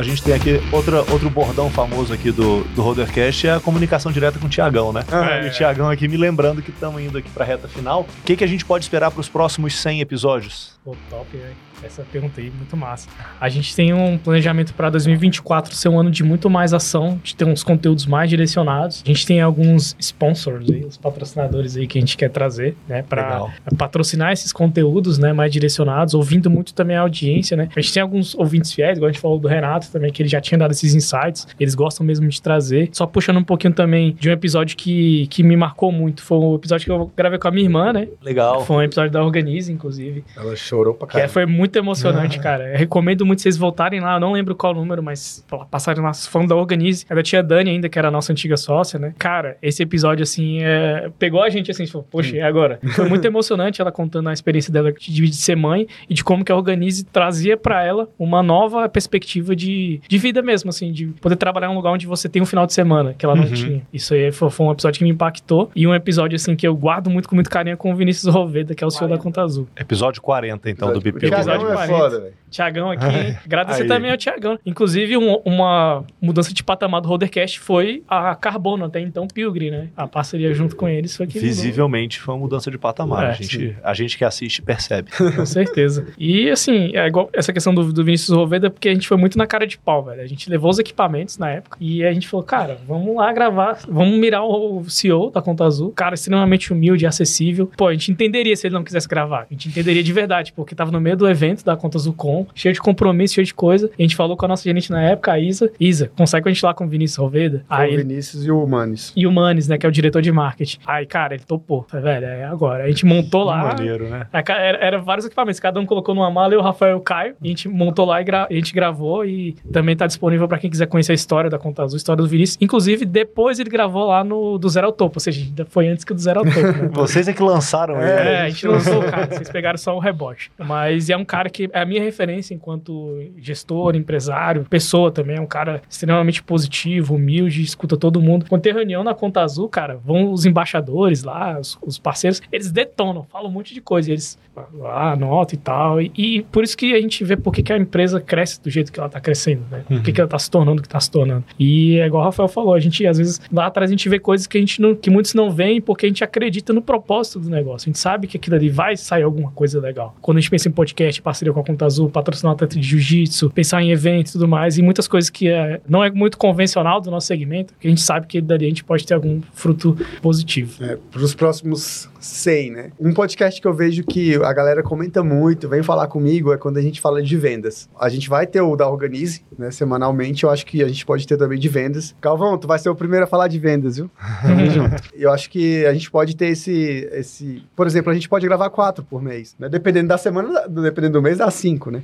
a gente tem aqui outra, outro bordão famoso aqui do, do Rodercast, é a comunicação direta com o Tiagão, né? Ah, E é. o Tiagão aqui me lembrando que estamos indo aqui pra reta final. O que, que a gente pode esperar para os próximos 100 episódios? Pô, top, né? Essa pergunta aí, muito massa. A gente tem um planejamento para 2024 ser um ano de muito mais ação, de ter uns conteúdos mais direcionados. A gente tem alguns sponsors aí, os patrocinadores aí que a gente quer trazer, né, para patrocinar esses conteúdos, né, mais direcionados, ouvindo muito também a audiência, né. A gente tem alguns ouvintes fiéis, igual a gente falou do Renato também, que ele já tinha dado esses insights, eles gostam mesmo de trazer. Só puxando um pouquinho também de um episódio que, que me marcou muito, foi um episódio que eu gravei com a minha irmã, né. Legal. Foi um episódio da Organize, inclusive. Ela chorou pra Que caramba. foi muito emocionante, cara. Eu recomendo muito vocês voltarem lá. Eu não lembro qual número, mas pô, passarem lá falando da Organize. Ainda tinha a Dani ainda, que era a nossa antiga sócia, né? Cara, esse episódio, assim, é... pegou a gente, assim, falou, poxa, e agora? Foi muito emocionante ela contando a experiência dela de, de ser mãe e de como que a Organize trazia pra ela uma nova perspectiva de, de vida mesmo, assim, de poder trabalhar em um lugar onde você tem um final de semana, que ela não Uhum. tinha. Isso aí foi, foi um episódio que me impactou e um episódio, assim, que eu guardo muito com muito carinho com o Vinícius Roveda, que é o senhor da Conta Azul. Episódio 40, então, do BP. Episódio Thiagão é 40. foda, velho. Tiagão aqui. Agradecer também ao Tiagão. Inclusive, um- uma mudança de patamar do Rodercast foi a Carbono, até então Pilgrim, né? A parceria junto com eles foi que mudou. Visivelmente foi uma mudança de patamar. É, a, gente, a gente que assiste percebe. Com certeza. E assim, é igual essa questão do, do Vinícius Roveda, porque a gente foi muito na cara de pau, velho. A gente levou os equipamentos na época e a gente falou, cara, vamos lá gravar, vamos mirar o CEO da Conta Azul, cara extremamente humilde e acessível. Pô, a gente entenderia se ele não quisesse gravar. A gente entenderia de verdade, porque tava no meio do evento da Conta Azul Com, cheio de compromisso, cheio de coisa. E a gente falou com a nossa gerente na época, a Isa. Isa, consegue a gente lá com o Vinícius Roveda? Aí o Vinícius e o Manes. e o Manes, né, que é o diretor de marketing. Aí, cara, ele topou. Falei, velho, é agora. A gente montou lá. Maneiro, né? É, Era, era vários equipamentos, cada um colocou numa mala, eu, o Rafael e o Caio. E a gente montou lá e gra- a gente gravou e também tá disponível pra quem quiser conhecer a história da Conta Azul, a história do Vinícius. Inclusive, depois ele gravou lá no do Zero ao Topo, ou seja, ainda foi antes que o do Zero ao Topo. Né? Vocês é que lançaram ele. É, a gente o cara, vocês pegaram só o rebote. Mas é um cara que é a minha referência enquanto gestor, empresário, pessoa também. É um cara extremamente positivo, humilde, escuta todo mundo. Quando tem reunião na Conta Azul, cara, vão os embaixadores lá, os, os parceiros, eles detonam, falam um monte de coisa. Eles ah, anotam e tal. E, e por isso que a gente vê por que, que a empresa cresce do jeito que ela tá crescendo, né? Por que, que ela tá se tornando o que tá se tornando. E é igual o Rafael falou, a gente, às vezes, lá atrás a gente vê coisas que a gente não, que muitos não veem porque a gente acredita no propósito do negócio. A gente sabe que aquilo ali vai sair alguma coisa legal. Quando a gente pensa em podcast, parceria com a Conta Azul, patrocinar o atleta de jiu-jitsu, pensar em eventos e tudo mais, e muitas coisas que é, não é muito convencional do nosso segmento, que a gente sabe que dali a gente pode ter algum fruto positivo. É, para os próximos 100, né? Um podcast que eu vejo que a galera comenta muito, vem falar comigo, é quando a gente fala de vendas. A gente vai ter o da Organize, né? Semanalmente, eu acho que a gente pode ter também de vendas. Calvão, tu vai ser o primeiro a falar de vendas, viu? Tamo junto. Eu acho que a gente pode ter esse, esse... Por exemplo, a gente pode gravar quatro por mês, né? Dependendo da semana, dependendo do mês, dá cinco, né?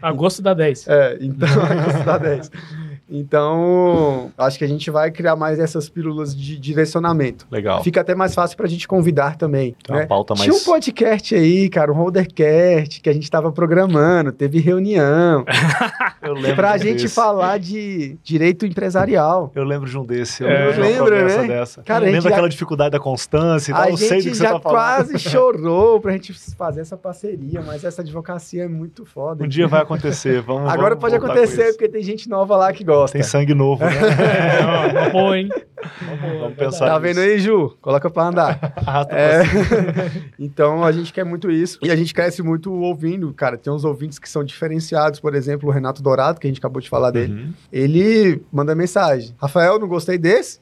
Agosto dá 10. É, então a custa 10. Então, acho que a gente vai criar mais essas pílulas de direcionamento. Legal. Fica até mais fácil pra gente convidar também. Tem uma né? pauta Tinha mais- um podcast aí, cara, um Holdercast, que a gente tava programando, teve reunião, Eu lembro pra de um gente desse. falar de direito empresarial. Eu lembro de um desse. Eu É, lembro de uma né? dessa. Cara, a gente lembra já- aquela dificuldade da constância e tal? A Eu sei do gente que você já tá falando. quase chorou pra gente fazer essa parceria, mas essa advocacia é muito foda. Um dia vai acontecer. Vamos, Agora vamos pode acontecer, porque tem gente nova lá que gosta. Tem sangue novo, né? É, ó, uma boa, hein? Uma boa, Vamos pensar Tá vendo aí, Ju? Coloca pra andar. Arrasta É. então a gente quer muito isso. E a gente cresce muito ouvindo, cara. Tem uns ouvintes que são diferenciados, por exemplo, o Renato Dourado, que a gente acabou de falar dele. Uhum. Ele manda mensagem. Rafael, não gostei desse.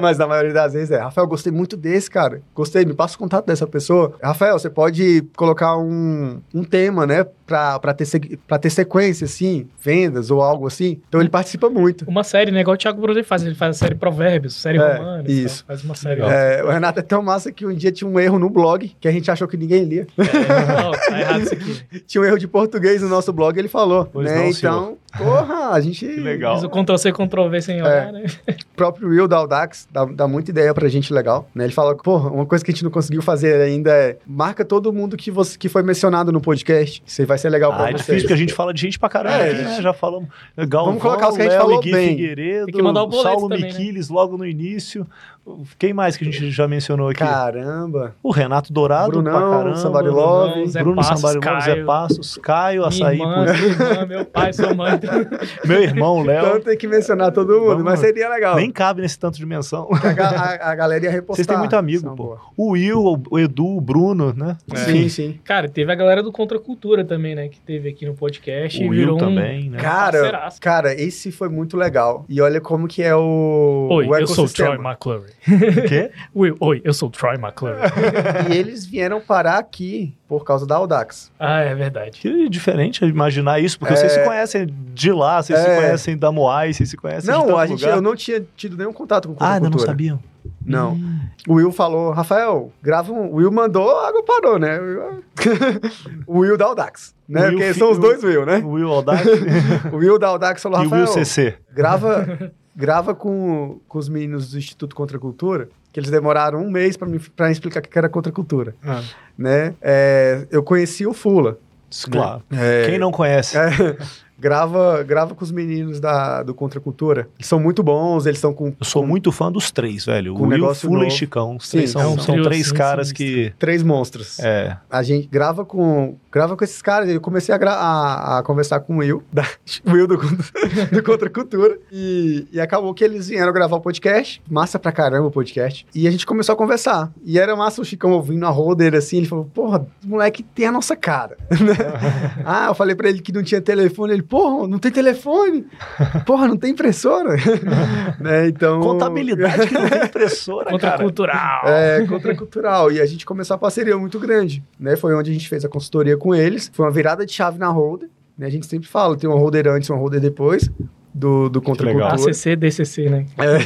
Mas na maioria das vezes é. Rafael, gostei muito desse, cara. Gostei, me passa o contato dessa pessoa. Rafael, você pode colocar um, um tema, né? Pra, pra, ter, pra ter sequência, assim, vendas ou algo assim. Então ele participa muito. Uma série, né? Igual o Thiago Brunet faz. Ele faz a série Provérbios, série É, romana. isso. Faz uma série. É, o Renato é tão massa que um dia tinha um erro no blog que a gente achou que ninguém lia. É, não, tá errado isso aqui. tinha um erro de português no nosso blog, ele falou. Pois né? não, então, Porra, a gente. Que legal. Fiz o Ctrl-C, Ctrl-V sem olhar, né? O próprio Will da Audax dá, dá muita ideia pra gente legal, né? Ele fala, porra, uma coisa que a gente não conseguiu fazer ainda é marca todo mundo que, você, que foi mencionado no podcast. Isso aí vai ser legal pra Ah, é vocês. difícil porque a gente fala de gente pra caramba, É, né? Já falamos. Galvão, Vamos colocar os que a gente Léo falou e Gui bem. Figueiredo, Tem que mandar o Saulo também, né? Miquiles logo no início. Quem mais que a gente já mencionou aqui? Caramba. O Renato Dourado, Brunão, pra caramba. Somebody Love, Zé Bruno Passos, Sambarilov, Zé Caio. Passos, Caio, Minha Açaí, irmã, minha irmã, meu pai, sua mãe. meu irmão, Então Léo. tem que mencionar todo mundo, Vamos. mas seria legal. Nem cabe nesse tanto de menção. A, a- a galera ia repostar. Vocês têm muito amigo, São pô. boa. O Will, o Edu, o Bruno, né? Sim, sim. Cara, teve a galera do Contra Cultura também, né? Que teve aqui no podcast. O Will virou um- também, né? Cara, cara, esse foi muito legal. E olha como que é o, Oi, o eu sou o Troy ecossistema. McClure. O quê? Will, oi, eu sou o Troy McClure. e eles vieram parar aqui por causa da Audax. ah, é verdade. Que diferente imaginar isso, porque É. vocês se conhecem de lá, vocês se É. conhecem da Moai, vocês se conhecem de Não, a gente, lugar. eu não tinha tido nenhum contato com Ah, ainda não cultura. sabiam? Não. Hum. O Will falou, Rafael, grava um. O Will mandou, a água parou, né? O Will- o Will da Audax. Né? Will Porque são os dois Will, né? O Will Aldac O Will da Audax falou, e o Rafael, Will CC. grava, grava com, com os meninos do Instituto Contra a Cultura, que eles demoraram um mês pra me pra explicar o que era Contra a Cultura. Ah. Né? É, eu conheci o Fula. Claro. É, Quem não conhece? é, grava, grava com os meninos da, do Contra a Cultura. Eles são muito bons, eles estão com... Eu sou com muito fã dos três, velho. Com O Will, Fula e novo. Chicão. Os Sim, três são, é um são trio três caras que. Três monstros. É. A gente grava com, grava com esses caras. Eu comecei a, a, a conversar com o Will, da, o Will do, do Contra Cultura. E, e acabou que eles vieram gravar o podcast. Massa pra caramba o podcast. E a gente começou a conversar. E era massa o Chicão ouvindo a roda assim. Ele falou: Porra, moleque tem a nossa cara. ah, eu falei pra ele que não tinha telefone. Ele: Porra, não tem telefone. Porra, não tem impressora. né, então. Contabilidade que não tem impressora, Contra cara. cultural. É, contracultural. E a gente começou a parceria muito grande, né? Foi onde a gente fez a consultoria com eles. Foi uma virada de chave na holder. Né? A gente sempre fala, tem uma holder antes uma holder depois do, do Contracultura. ACC, DCC, né? É,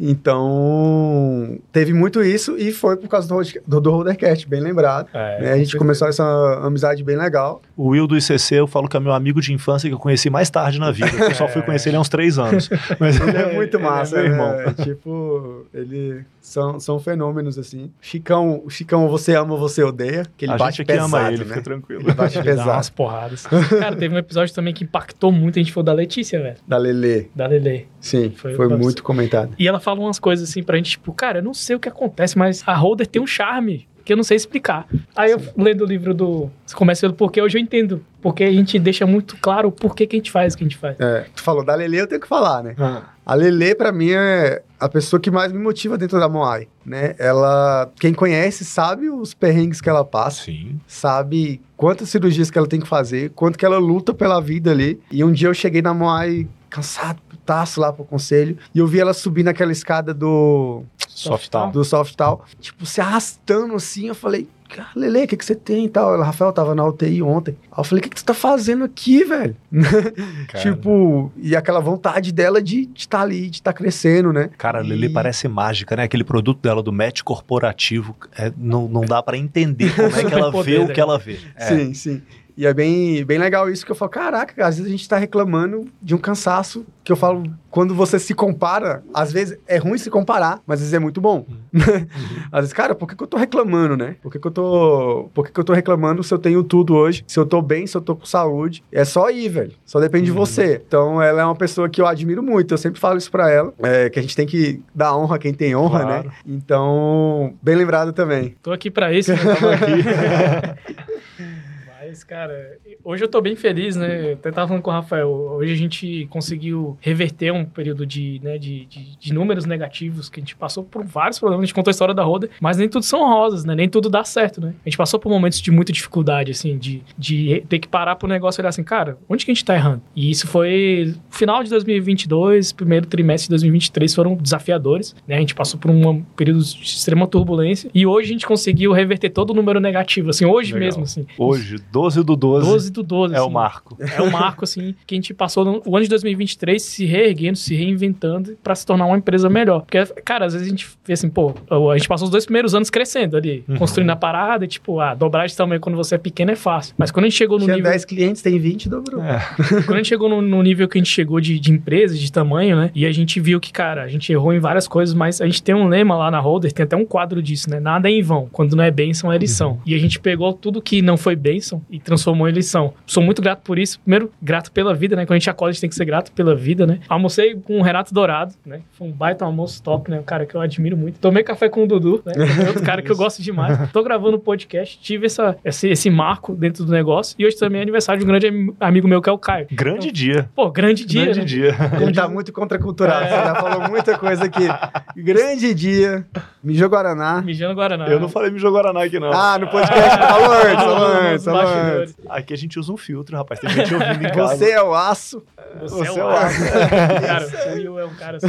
então, teve muito isso e foi por causa do, do, do Holdercast, bem lembrado. É, né? A gente começou essa amizade bem legal. O Will do ICC, eu falo que é meu amigo de infância que eu conheci mais tarde na vida. Eu só fui conhecer ele há uns três anos. Mas Ele é muito massa, meu né? irmão. É, tipo, ele são, são fenômenos assim. Chicão, o Chicão, você ama, você odeia, que ele a bate gente aqui ama pesado, ele, né? fica tranquilo. Ele bate Ele dá umas pesado. porradas. Cara, teve um episódio também que impactou muito. A gente foi da Letícia, velho. Da Lelê. Da Lele. Sim, Foi foi, muito comentado. E ela fala umas coisas assim pra gente, tipo, cara, eu não sei o que acontece, mas a Holder tem um charme que eu não sei explicar. Aí eu lendo o livro do. Você começa pelo porquê, hoje eu entendo. Porque a gente deixa muito claro o porquê que a gente faz o que a gente faz. É, tu falou da Lelê, eu tenho que falar, né? Ah, A Lelê, pra mim, é a pessoa que mais me motiva dentro da Moai, né? Ela, quem conhece, sabe os perrengues que ela passa, Sim. sabe quantas cirurgias que ela tem que fazer, quanto que ela luta pela vida ali. E um dia eu cheguei na Moai cansado, putaço lá pro conselho, e eu vi ela subir naquela escada do, Softal. do Softal, tipo, se arrastando assim, eu falei... Cara, Lele, o que, que você tem e tal? Ela, Rafael, tava na UTI ontem. Aí eu falei, o que, que tu tá fazendo aqui, velho? Tipo, e aquela vontade dela de estar ali, de estar crescendo, né? Cara, a Lili E- parece mágica, né? Aquele produto dela do match corporativo, é, não, não dá pra entender como é que ela vê o que ela vê. É. Sim, sim. E é bem, bem legal isso que eu falo, caraca, às vezes a gente tá reclamando de um cansaço, que eu falo, quando você se compara, às vezes é ruim se comparar, mas às vezes é muito bom. às vezes, cara, por que, que eu tô reclamando, né? Por que, que eu tô. Por que, que eu tô reclamando se eu tenho tudo hoje? Se eu tô bem, se eu tô com saúde? É só ir, velho. Só depende de você. Então, ela é uma pessoa que eu admiro muito. Eu sempre falo isso pra ela. é, que a gente tem que dar honra a quem tem honra, Claro. né? Então, bem lembrado também. Tô aqui pra isso, né? Aqui. Mas, cara, hoje eu tô bem feliz, né? Eu até tava falando com o Rafael. Hoje a gente conseguiu reverter um período de, né, de, de, de números negativos, que a gente passou por vários problemas. A gente contou a história da roda, mas nem tudo são rosas, né? Nem tudo dá certo, né? A gente passou por momentos de muita dificuldade, assim, de, de ter que parar pro negócio e olhar assim, cara, onde que a gente tá errando? E isso foi final de 2022, primeiro trimestre de 2023 foram desafiadores, né? A gente passou por um período de extrema turbulência e hoje a gente conseguiu reverter todo o número negativo, assim, hoje Legal. mesmo, assim. Hoje, 12 12 do 12, 12 do 12. é o assim. marco. É um marco, assim, que a gente passou no, o ano de 2023 se reerguendo, se reinventando pra se tornar uma empresa melhor. Porque, cara, às vezes a gente vê assim, pô, a gente passou os dois primeiros anos crescendo ali, Uhum. construindo a parada e, tipo, ah, dobrar de tamanho quando você é pequeno é fácil. Mas quando a gente chegou no Tinha nível. 10 clientes, tem 20, dobrou. É. Quando a gente chegou no, no nível que a gente chegou de, de empresa, de tamanho, né? E a gente viu que, cara, a gente errou em várias coisas, mas a gente tem um lema lá na Holder, tem até um quadro disso, né? Nada é em vão. Quando não é bênção, é lição. E a gente pegou tudo que não foi bênção e transformou em lição. Sou muito grato por isso. Primeiro, grato pela vida, né? Quando a gente acorda, a gente tem que ser grato pela vida, né? Almocei com o Renato Dourado, né? Foi um baita almoço top, né? Um cara que eu admiro muito. Tomei café com o Dudu, né? Também outro cara que eu gosto demais. Tô gravando um podcast, tive essa, esse, esse marco dentro do negócio. E hoje também é aniversário de um grande am- amigo meu que é o Caio. Grande dia. Pô, grande dia. Grande né? dia. Ele tá muito contracultural. É. Você já falou muita coisa aqui. Grande dia. Mijou Guaraná. Mijando Guaraná. Eu não falei Mijo Guaraná aqui, não. Ah, no podcast. Falou antes, falou antes, falou antes. Bastidores. Aqui a gente usa um filtro, rapaz. Tem gente ouvindo em casa. Você é o aço. Você, Você é é o o aço. Cara, o Will é um cara assim.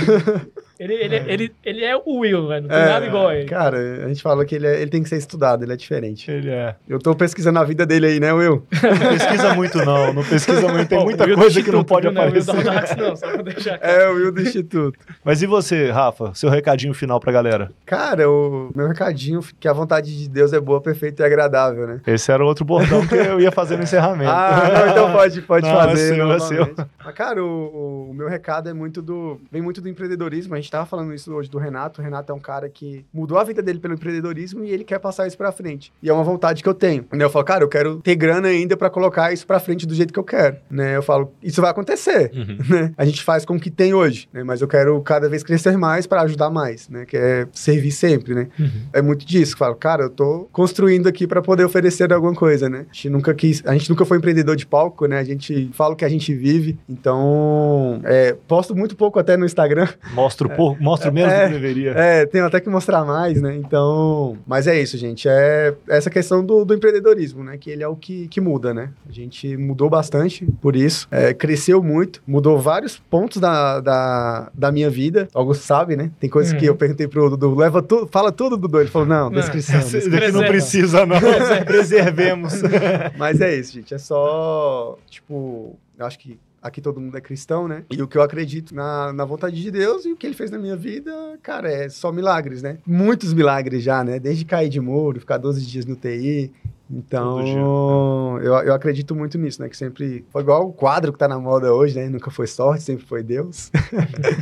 Ele, ele, ele, ele é o Will, velho. Não tem É, nada igual a ele. Cara, a gente fala que ele, é- ele tem que ser estudado, ele é diferente. Ele é. Eu tô pesquisando a vida dele aí, né, Will? Não pesquisa muito, não. Não pesquisa muito. Tem muita coisa que não pode viu, né? O Will aparecer. da não, só pra deixar claro. É, o Will do Instituto. Mas e você, Rafa? Seu recadinho final pra galera. Cara, o meu recadinho que a vontade de Deus é boa, perfeita e agradável, né? Esse era outro bordão que eu ia fazer no encerramento. Ah, não, então pode, pode Não, é fazer. seu, é seu. Mas, cara, o, o- o meu recado é muito do. Vem muito do empreendedorismo. A gente tava falando isso hoje do Renato. O Renato é um cara que mudou a vida dele pelo empreendedorismo e ele quer passar isso pra frente. E é uma vontade que eu tenho. Né? Eu falo, cara, eu quero ter grana ainda pra colocar isso pra frente do jeito que eu quero. Né? Eu falo, isso vai acontecer. Uhum. né? A gente faz com o que tem hoje, né? Mas eu quero cada vez crescer mais para ajudar mais, né? Que é servir sempre, né? É muito disso. eu Falo, cara, eu tô construindo aqui para poder oferecer alguma coisa, né? A gente nunca quis, a gente nunca foi empreendedor de palco, né? A gente fala o que a gente vive. Então, é, posto muito pouco até no Instagram. Mostro, por, mostro menos É. do que deveria. É, tenho até que mostrar mais, né? Então, mas é isso, gente. É essa questão do, do empreendedorismo, né? Que ele é o que, que muda, né? A gente mudou bastante por isso. É, cresceu muito, mudou vários pontos da, da, da minha vida. Augusto sabe, né? Tem coisas que Uhum. eu perguntei pro Dudu, leva tudo, fala tudo, Dudu. Ele falou, não, Não, descrição. Esse descrição. daqui não precisa, não. Preservemos. Mas é isso, gente. É só, tipo, eu acho que aqui todo mundo é cristão, né? E o que eu acredito na, na vontade de Deus e o que ele fez na minha vida, cara, é só milagres, né? Muitos milagres já, né? Desde cair de muro, ficar 12 dias no TI. Então, eu, eu acredito muito nisso, né? Que sempre foi igual o quadro que tá na moda hoje, né? Nunca foi sorte, sempre foi Deus.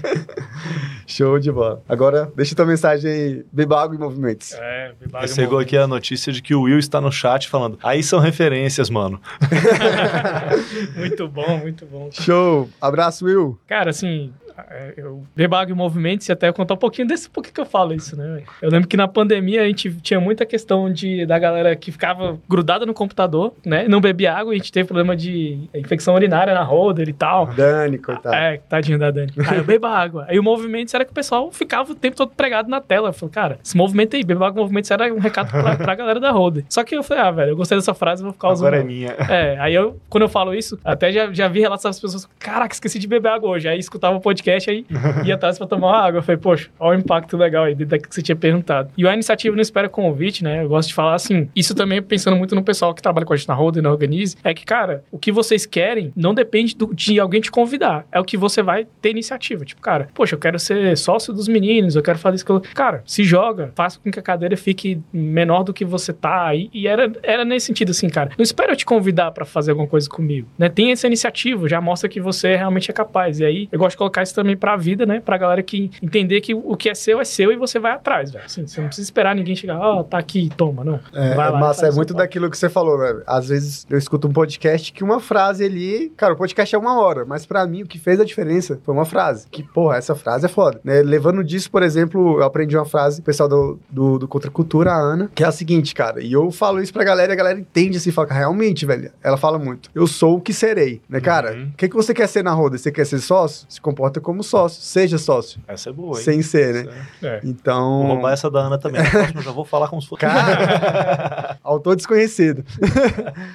Show de bola. Agora, deixa tua mensagem aí, beba água e movimentos. É, Bibaga Chegou aqui a notícia de que o Will está no chat falando. Aí são referências, mano. muito bom, muito bom. Show! Abraço, Will! Cara, assim, é, eu Bebago em movimentos e até contar um pouquinho desse por que eu falo isso, né? Eu lembro que na pandemia a gente tinha muita questão de da galera que ficava grudada no computador, né? Não bebia água, a gente teve problema de infecção urinária na holder e tal. Dani, coitado. É, tadinho da Dani. Aí eu beba água. Aí o movimento era que o pessoal ficava o tempo todo pregado na tela. Eu falei, cara, esse movimento aí, beba água movimentos era um recado pra, pra galera da Holder. Só que eu falei, ah, velho, eu gostei dessa frase, vou ficar usando. Agora é minha. É, aí eu, quando eu falo isso, até já, já vi relatos das pessoas, caraca, esqueci de beber água hoje. Aí escutava o podcast, aí ia atrás pra tomar uma água. Eu falei, poxa, olha o impacto legal aí, daquilo que você tinha perguntado. E a iniciativa não espera convite, né? Eu gosto de falar assim, isso também pensando muito no pessoal que trabalha com a gente na Roda e na Organize, é que, cara, o que vocês querem não depende do- de alguém te convidar, é o que você vai ter iniciativa. Tipo, cara, poxa, eu quero ser sócio dos meninos, eu quero fazer isso. Cara, se joga, faça com que a cadeira fique menor do que você tá. E, e era, era nesse sentido, assim, cara. Não espera eu te convidar pra fazer alguma coisa comigo, né? Tem essa iniciativa, já mostra que você realmente é capaz. E aí, eu gosto de colocar isso também pra vida, né? Pra galera que entender que o que é seu é seu e você vai atrás, velho. Assim, você não precisa esperar ninguém chegar, ó, tá aqui, toma, não. É, Vai lá e massa, é muito daquilo que você falou, né? Às vezes eu escuto um podcast que uma frase ali. Cara, o podcast é uma hora, mas pra mim o que fez a diferença foi uma frase. Que, porra, essa frase é foda. Né? Levando disso, por exemplo, eu aprendi uma frase, o pessoal do, do, do Contra Cultura, a Ana, que é a seguinte, cara. E eu falo isso pra galera e a galera entende assim, fala, realmente, velho. Ela fala muito. Eu sou o que serei, né, cara? Uhum. O que, que você quer ser na roda? Você quer ser sócio? Se comporta como sócio. Seja sócio. Essa é boa, hein? Sem ser, né? É. Então. Vou roubar essa da Ana também. Eu já vou falar como se fosse. Cara, autor desconhecido.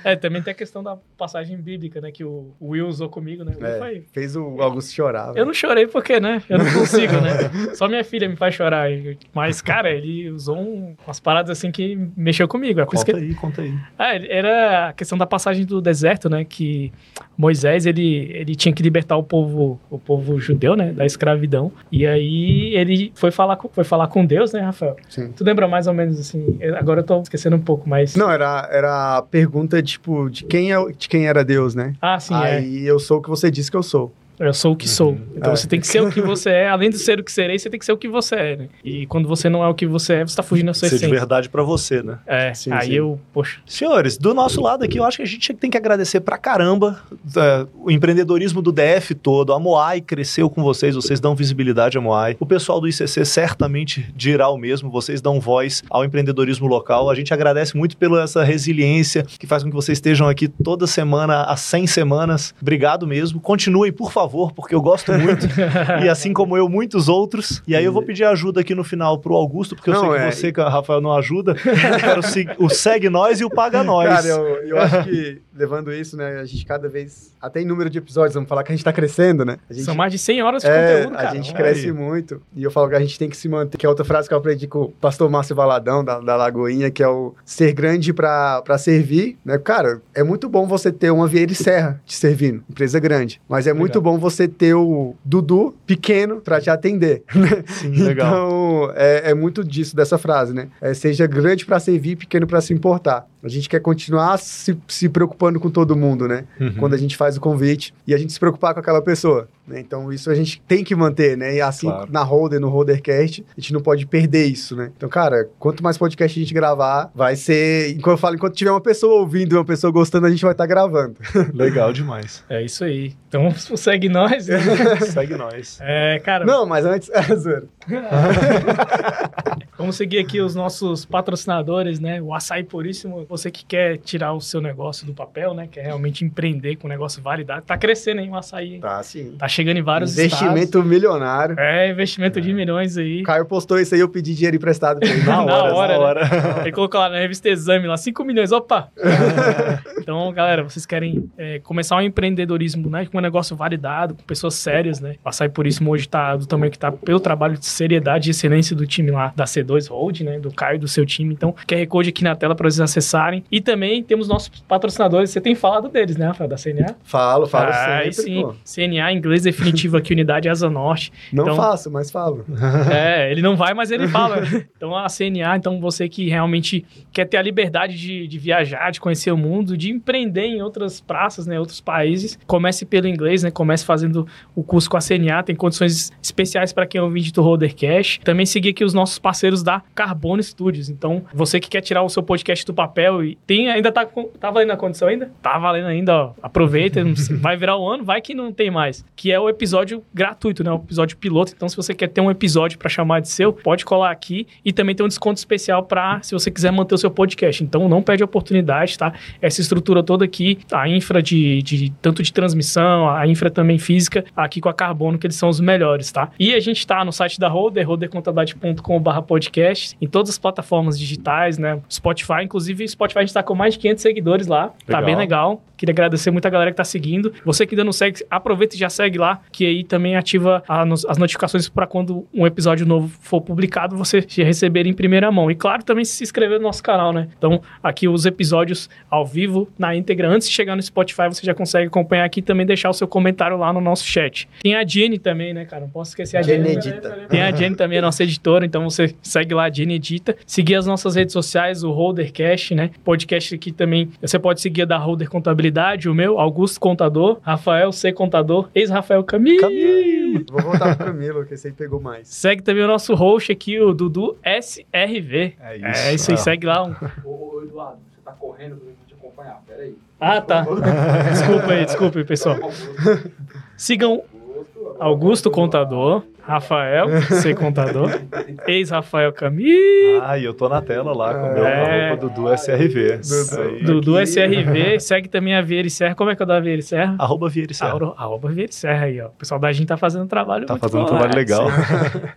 É, também tem a questão da passagem bíblica, né? Que o Will usou comigo, né? É, fez o Augusto chorar. Eu não chorei porque, né? Eu não consigo, né? Só minha filha me faz chorar. Mas, cara, ele usou um- umas paradas assim que mexeu comigo. É Conta que... aí, conta aí. Ah, ele- era a questão da passagem do deserto, né? Que Moisés, ele, ele tinha que libertar o povo, o povo judeu, né? Da escravidão. E aí ele foi falar com, foi falar com Deus, né, Rafael? Sim. Tu lembra mais ou menos assim? Agora eu tô esquecendo um pouco, mas... Não, era, era a pergunta, tipo, de quem, é, de quem era Deus, né? Ah, sim, é. Aí eu sou o que você disse que eu sou. Eu sou o que sou. Então É. você tem que ser o que você é. Além de ser o que serei, você tem que ser o que você é, né? E quando você não é o que você é, você tá fugindo da sua Ser de essência. verdade pra você, né? É, Sim, aí sim. eu, poxa. Senhores, do nosso lado aqui, eu acho que a gente tem que agradecer pra caramba é, o empreendedorismo do DF todo. A Moai cresceu com vocês, vocês dão visibilidade à Moai. O pessoal do ICC certamente dirá o mesmo, vocês dão voz ao empreendedorismo local. A gente agradece muito pela essa resiliência que faz com que vocês estejam aqui toda semana, há 100 semanas. Obrigado mesmo. Continuem, por favor, porque eu gosto muito. e assim como eu, muitos outros. E aí eu vou pedir ajuda aqui no final pro Augusto, porque eu Não, sei que é- você, que a Rafael, não ajuda. Eu quero o segue nós e o paga nós. Cara, eu, eu acho que, levando isso, né, a gente cada vez, até em número de episódios, vamos falar que a gente tá crescendo, né? A gente, São mais de 100 horas de é, conteúdo, cara. a gente olha cresce aí. muito. E eu falo que a gente tem que se manter, que é outra frase que eu aprendi com o pastor Márcio Valadão, da, da Lagoinha, que é o ser grande pra, pra servir, né? Cara, é muito bom você ter uma Vieira e Serra te servindo, empresa grande. Mas é muito bom você ter o Dudu pequeno pra te atender. Sim, legal. Então, é, é muito disso, dessa frase, né? É, seja grande pra servir, pequeno pra se importar. A gente quer continuar se, se preocupando com todo mundo, né? Uhum. Quando a gente faz o convite e a gente se preocupar com aquela pessoa. né? Então, isso a gente tem que manter, né? E assim, Claro. na Holder, no Holdercast, a gente não pode perder isso, né? Então, cara, quanto mais podcast a gente gravar, vai ser. Enquanto eu falo, enquanto tiver uma pessoa ouvindo e uma pessoa gostando, a gente vai estar gravando. Legal demais. É isso aí. Então segue nós. né? Segue nós. É, cara, Não, mas antes. É, zoeira. vamos seguir aqui os nossos patrocinadores, né? O Açaí Puríssimo. Você que quer tirar o seu negócio do papel, né? Quer realmente empreender com um negócio validado. Tá crescendo, hein, o açaí. hein? Tá, sim. Tá chegando em vários Investimento estados. milionário. É, investimento de milhões aí. O Caio postou isso aí, eu pedi dinheiro emprestado pra ele. Na Na hora, hora. né? Ele colocou lá na revista Exame, lá, 5 milhões, opa! então, galera, vocês querem é, começar um empreendedorismo, né? Com um negócio validado, com pessoas sérias, né? O Açaí Puríssimo hoje tá do tamanho que tá pelo trabalho de seriedade e excelência do time lá da C2 Hold, né? Do Caio e do seu time. Então, QR Code aqui na tela para vocês acessarem. E também temos nossos patrocinadores. Você tem falado deles, né, Rafael? Da CNA? Falo, falo ah, sempre, sim. pô. CNA, inglês definitivo aqui, Unidade Asa Norte. Não Então- faço, mas falo. É, ele não vai, mas ele fala. então a CNA, então você que realmente quer ter a liberdade de, de viajar, de conhecer o mundo, de empreender em outras praças, né, outros países, comece pelo inglês, né, comece fazendo o curso com a CNA, tem condições especiais para quem é ouvinte do Roder Cash. Também seguir aqui os nossos parceiros da Carbono Studios. Então, você que quer tirar o seu podcast do papel e tem ainda tá tá valendo a condição ainda? Tá valendo ainda, ó. Aproveita, vai virar o ano, vai que não tem mais. Que é o episódio gratuito, né, o episódio piloto. Então, se você quer ter um episódio para chamar de seu, pode colar aqui e também tem um desconto especial para se você quiser manter o seu podcast. Então, não perde a oportunidade, tá? Essa estrutura toda aqui, a infra de, de tanto de transmissão, a infra também física, aqui com a Carbono, que eles são os melhores, tá? E a gente tá no site da Roder, rodercontabilidade.com.br podcast, em todas as plataformas digitais, né? Spotify, inclusive, Spotify a gente tá com mais de 500 seguidores lá, tá Legal. bem legal. Queria agradecer muito a galera que tá seguindo. Você que ainda não segue, aproveita e já segue lá, que aí também ativa a as notificações para quando um episódio novo for publicado, você receber em primeira mão. E claro, também se inscrever no nosso canal, né? Então, aqui os episódios ao vivo, na íntegra, antes de chegar no Spotify, você já consegue acompanhar aqui e também deixar o seu comentário lá no nosso chat. Tem a Jenny também, né, cara? Não posso esquecer a Jenny. Jenny Edita. Tem a Jenny também, a nossa editora, então você segue lá a Jenny Edita. Seguir as nossas redes sociais, o Holdercast, né? Podcast aqui também. Você pode seguir a da Holder Contabilidade, o meu, Augusto Contador, Rafael C. Contador, ex-Rafael Camilo. Camilo. Vou voltar pro Camilo, que esse aí pegou mais. Segue também o nosso host aqui, o Dudu SRV. É isso. É isso aí, Ah. segue lá. um- Ô, ô, Eduardo, você tá correndo pra gente acompanhar, peraí. Ah, tá. Desculpa aí, desculpa aí, pessoal. Sigam Augusto Contador, Rafael, ser contador. Ex-Rafael Camille. Ah, e eu tô na tela lá com o meu É. arroba Dudu SRV. Dudu. Dudu aqui- SRV. Segue também a Vieira e Serra. Como é que é o da Vieira e Serra? Arroba Vieira e Serra. Arroba, arroba Vieira e Serra aí, ó. O pessoal da gente tá fazendo um trabalho Tá muito fazendo um bom, trabalho é, legal.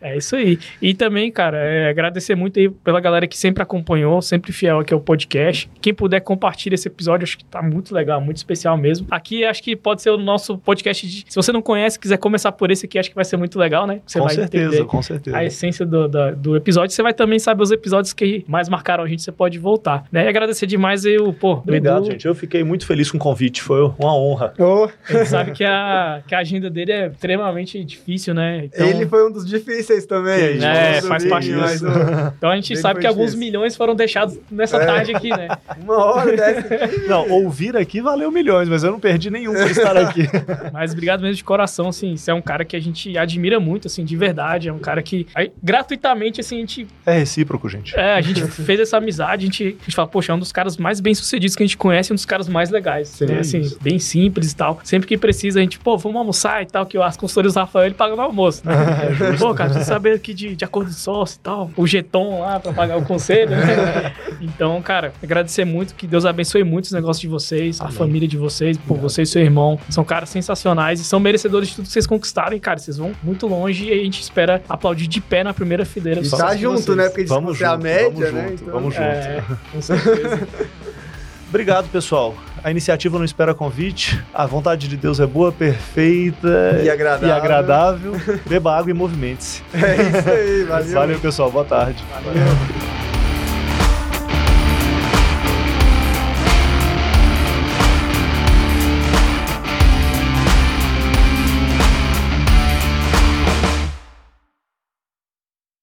É isso aí. E também, cara, é, agradecer muito aí pela galera que sempre acompanhou, sempre fiel aqui ao podcast. Quem puder compartilhar esse episódio, acho que tá muito legal, muito especial mesmo. Aqui acho que pode ser o nosso podcast de. Se você não conhece, quiser começar por esse aqui, acho que vai ser muito legal, né? Você com vai certeza, entender com certeza. a essência do, da- do episódio. Você vai também saber os episódios que mais marcaram a gente, você pode voltar. Né? E agradecer demais aí o, pô, Obrigado, Dudu. gente. Eu fiquei muito feliz com o convite. Foi uma honra. A gente sabe que a, que a agenda dele é extremamente difícil, né? Então, Ele foi um dos difíceis também. Que É, faz parte disso. então a gente Ele sabe que alguns difícil. milhões foram deixados nessa É. tarde aqui, né? Uma hora dessa aqui. Não, ouvir aqui valeu milhões, mas eu não perdi nenhum por estar aqui. Mas obrigado mesmo de coração, assim. Você é um cara que a gente admira muito, assim, de verdade. É um cara que, aí, gratuitamente, assim, a gente, É recíproco, gente. é, a gente fez essa amizade. A gente, a gente fala, poxa, é um dos caras mais bem sucedidos que a gente conhece, um dos caras mais legais. Sim, né? Assim, isso. bem simples e tal. Sempre que precisa, a gente, pô, vamos almoçar e tal, que as consultorias do Rafael, ele paga no almoço, né? pô, cara, precisa saber aqui de, de acordo de sócio e tal. O jeton lá pra pagar o conselho, né? Então, cara, agradecer muito, que Deus abençoe muito os negócios de vocês, a família de vocês, por vocês e seu irmão. São caras sensacionais e são merecedores de tudo que vocês conquistaram, e, cara, vocês vão muito longe e a gente espera aplaudir de pé na primeira fileira. E tá junto, vocês. né? Porque Vamos é a junto, média, vamos né? junto, Então- vamos junto. É, com certeza. Obrigado, pessoal. A iniciativa não espera convite. A vontade de Deus é boa, perfeita E agradável. e agradável. Beba água e movimente-se. É isso aí, valeu. Valeu, pessoal. Boa tarde. Valeu.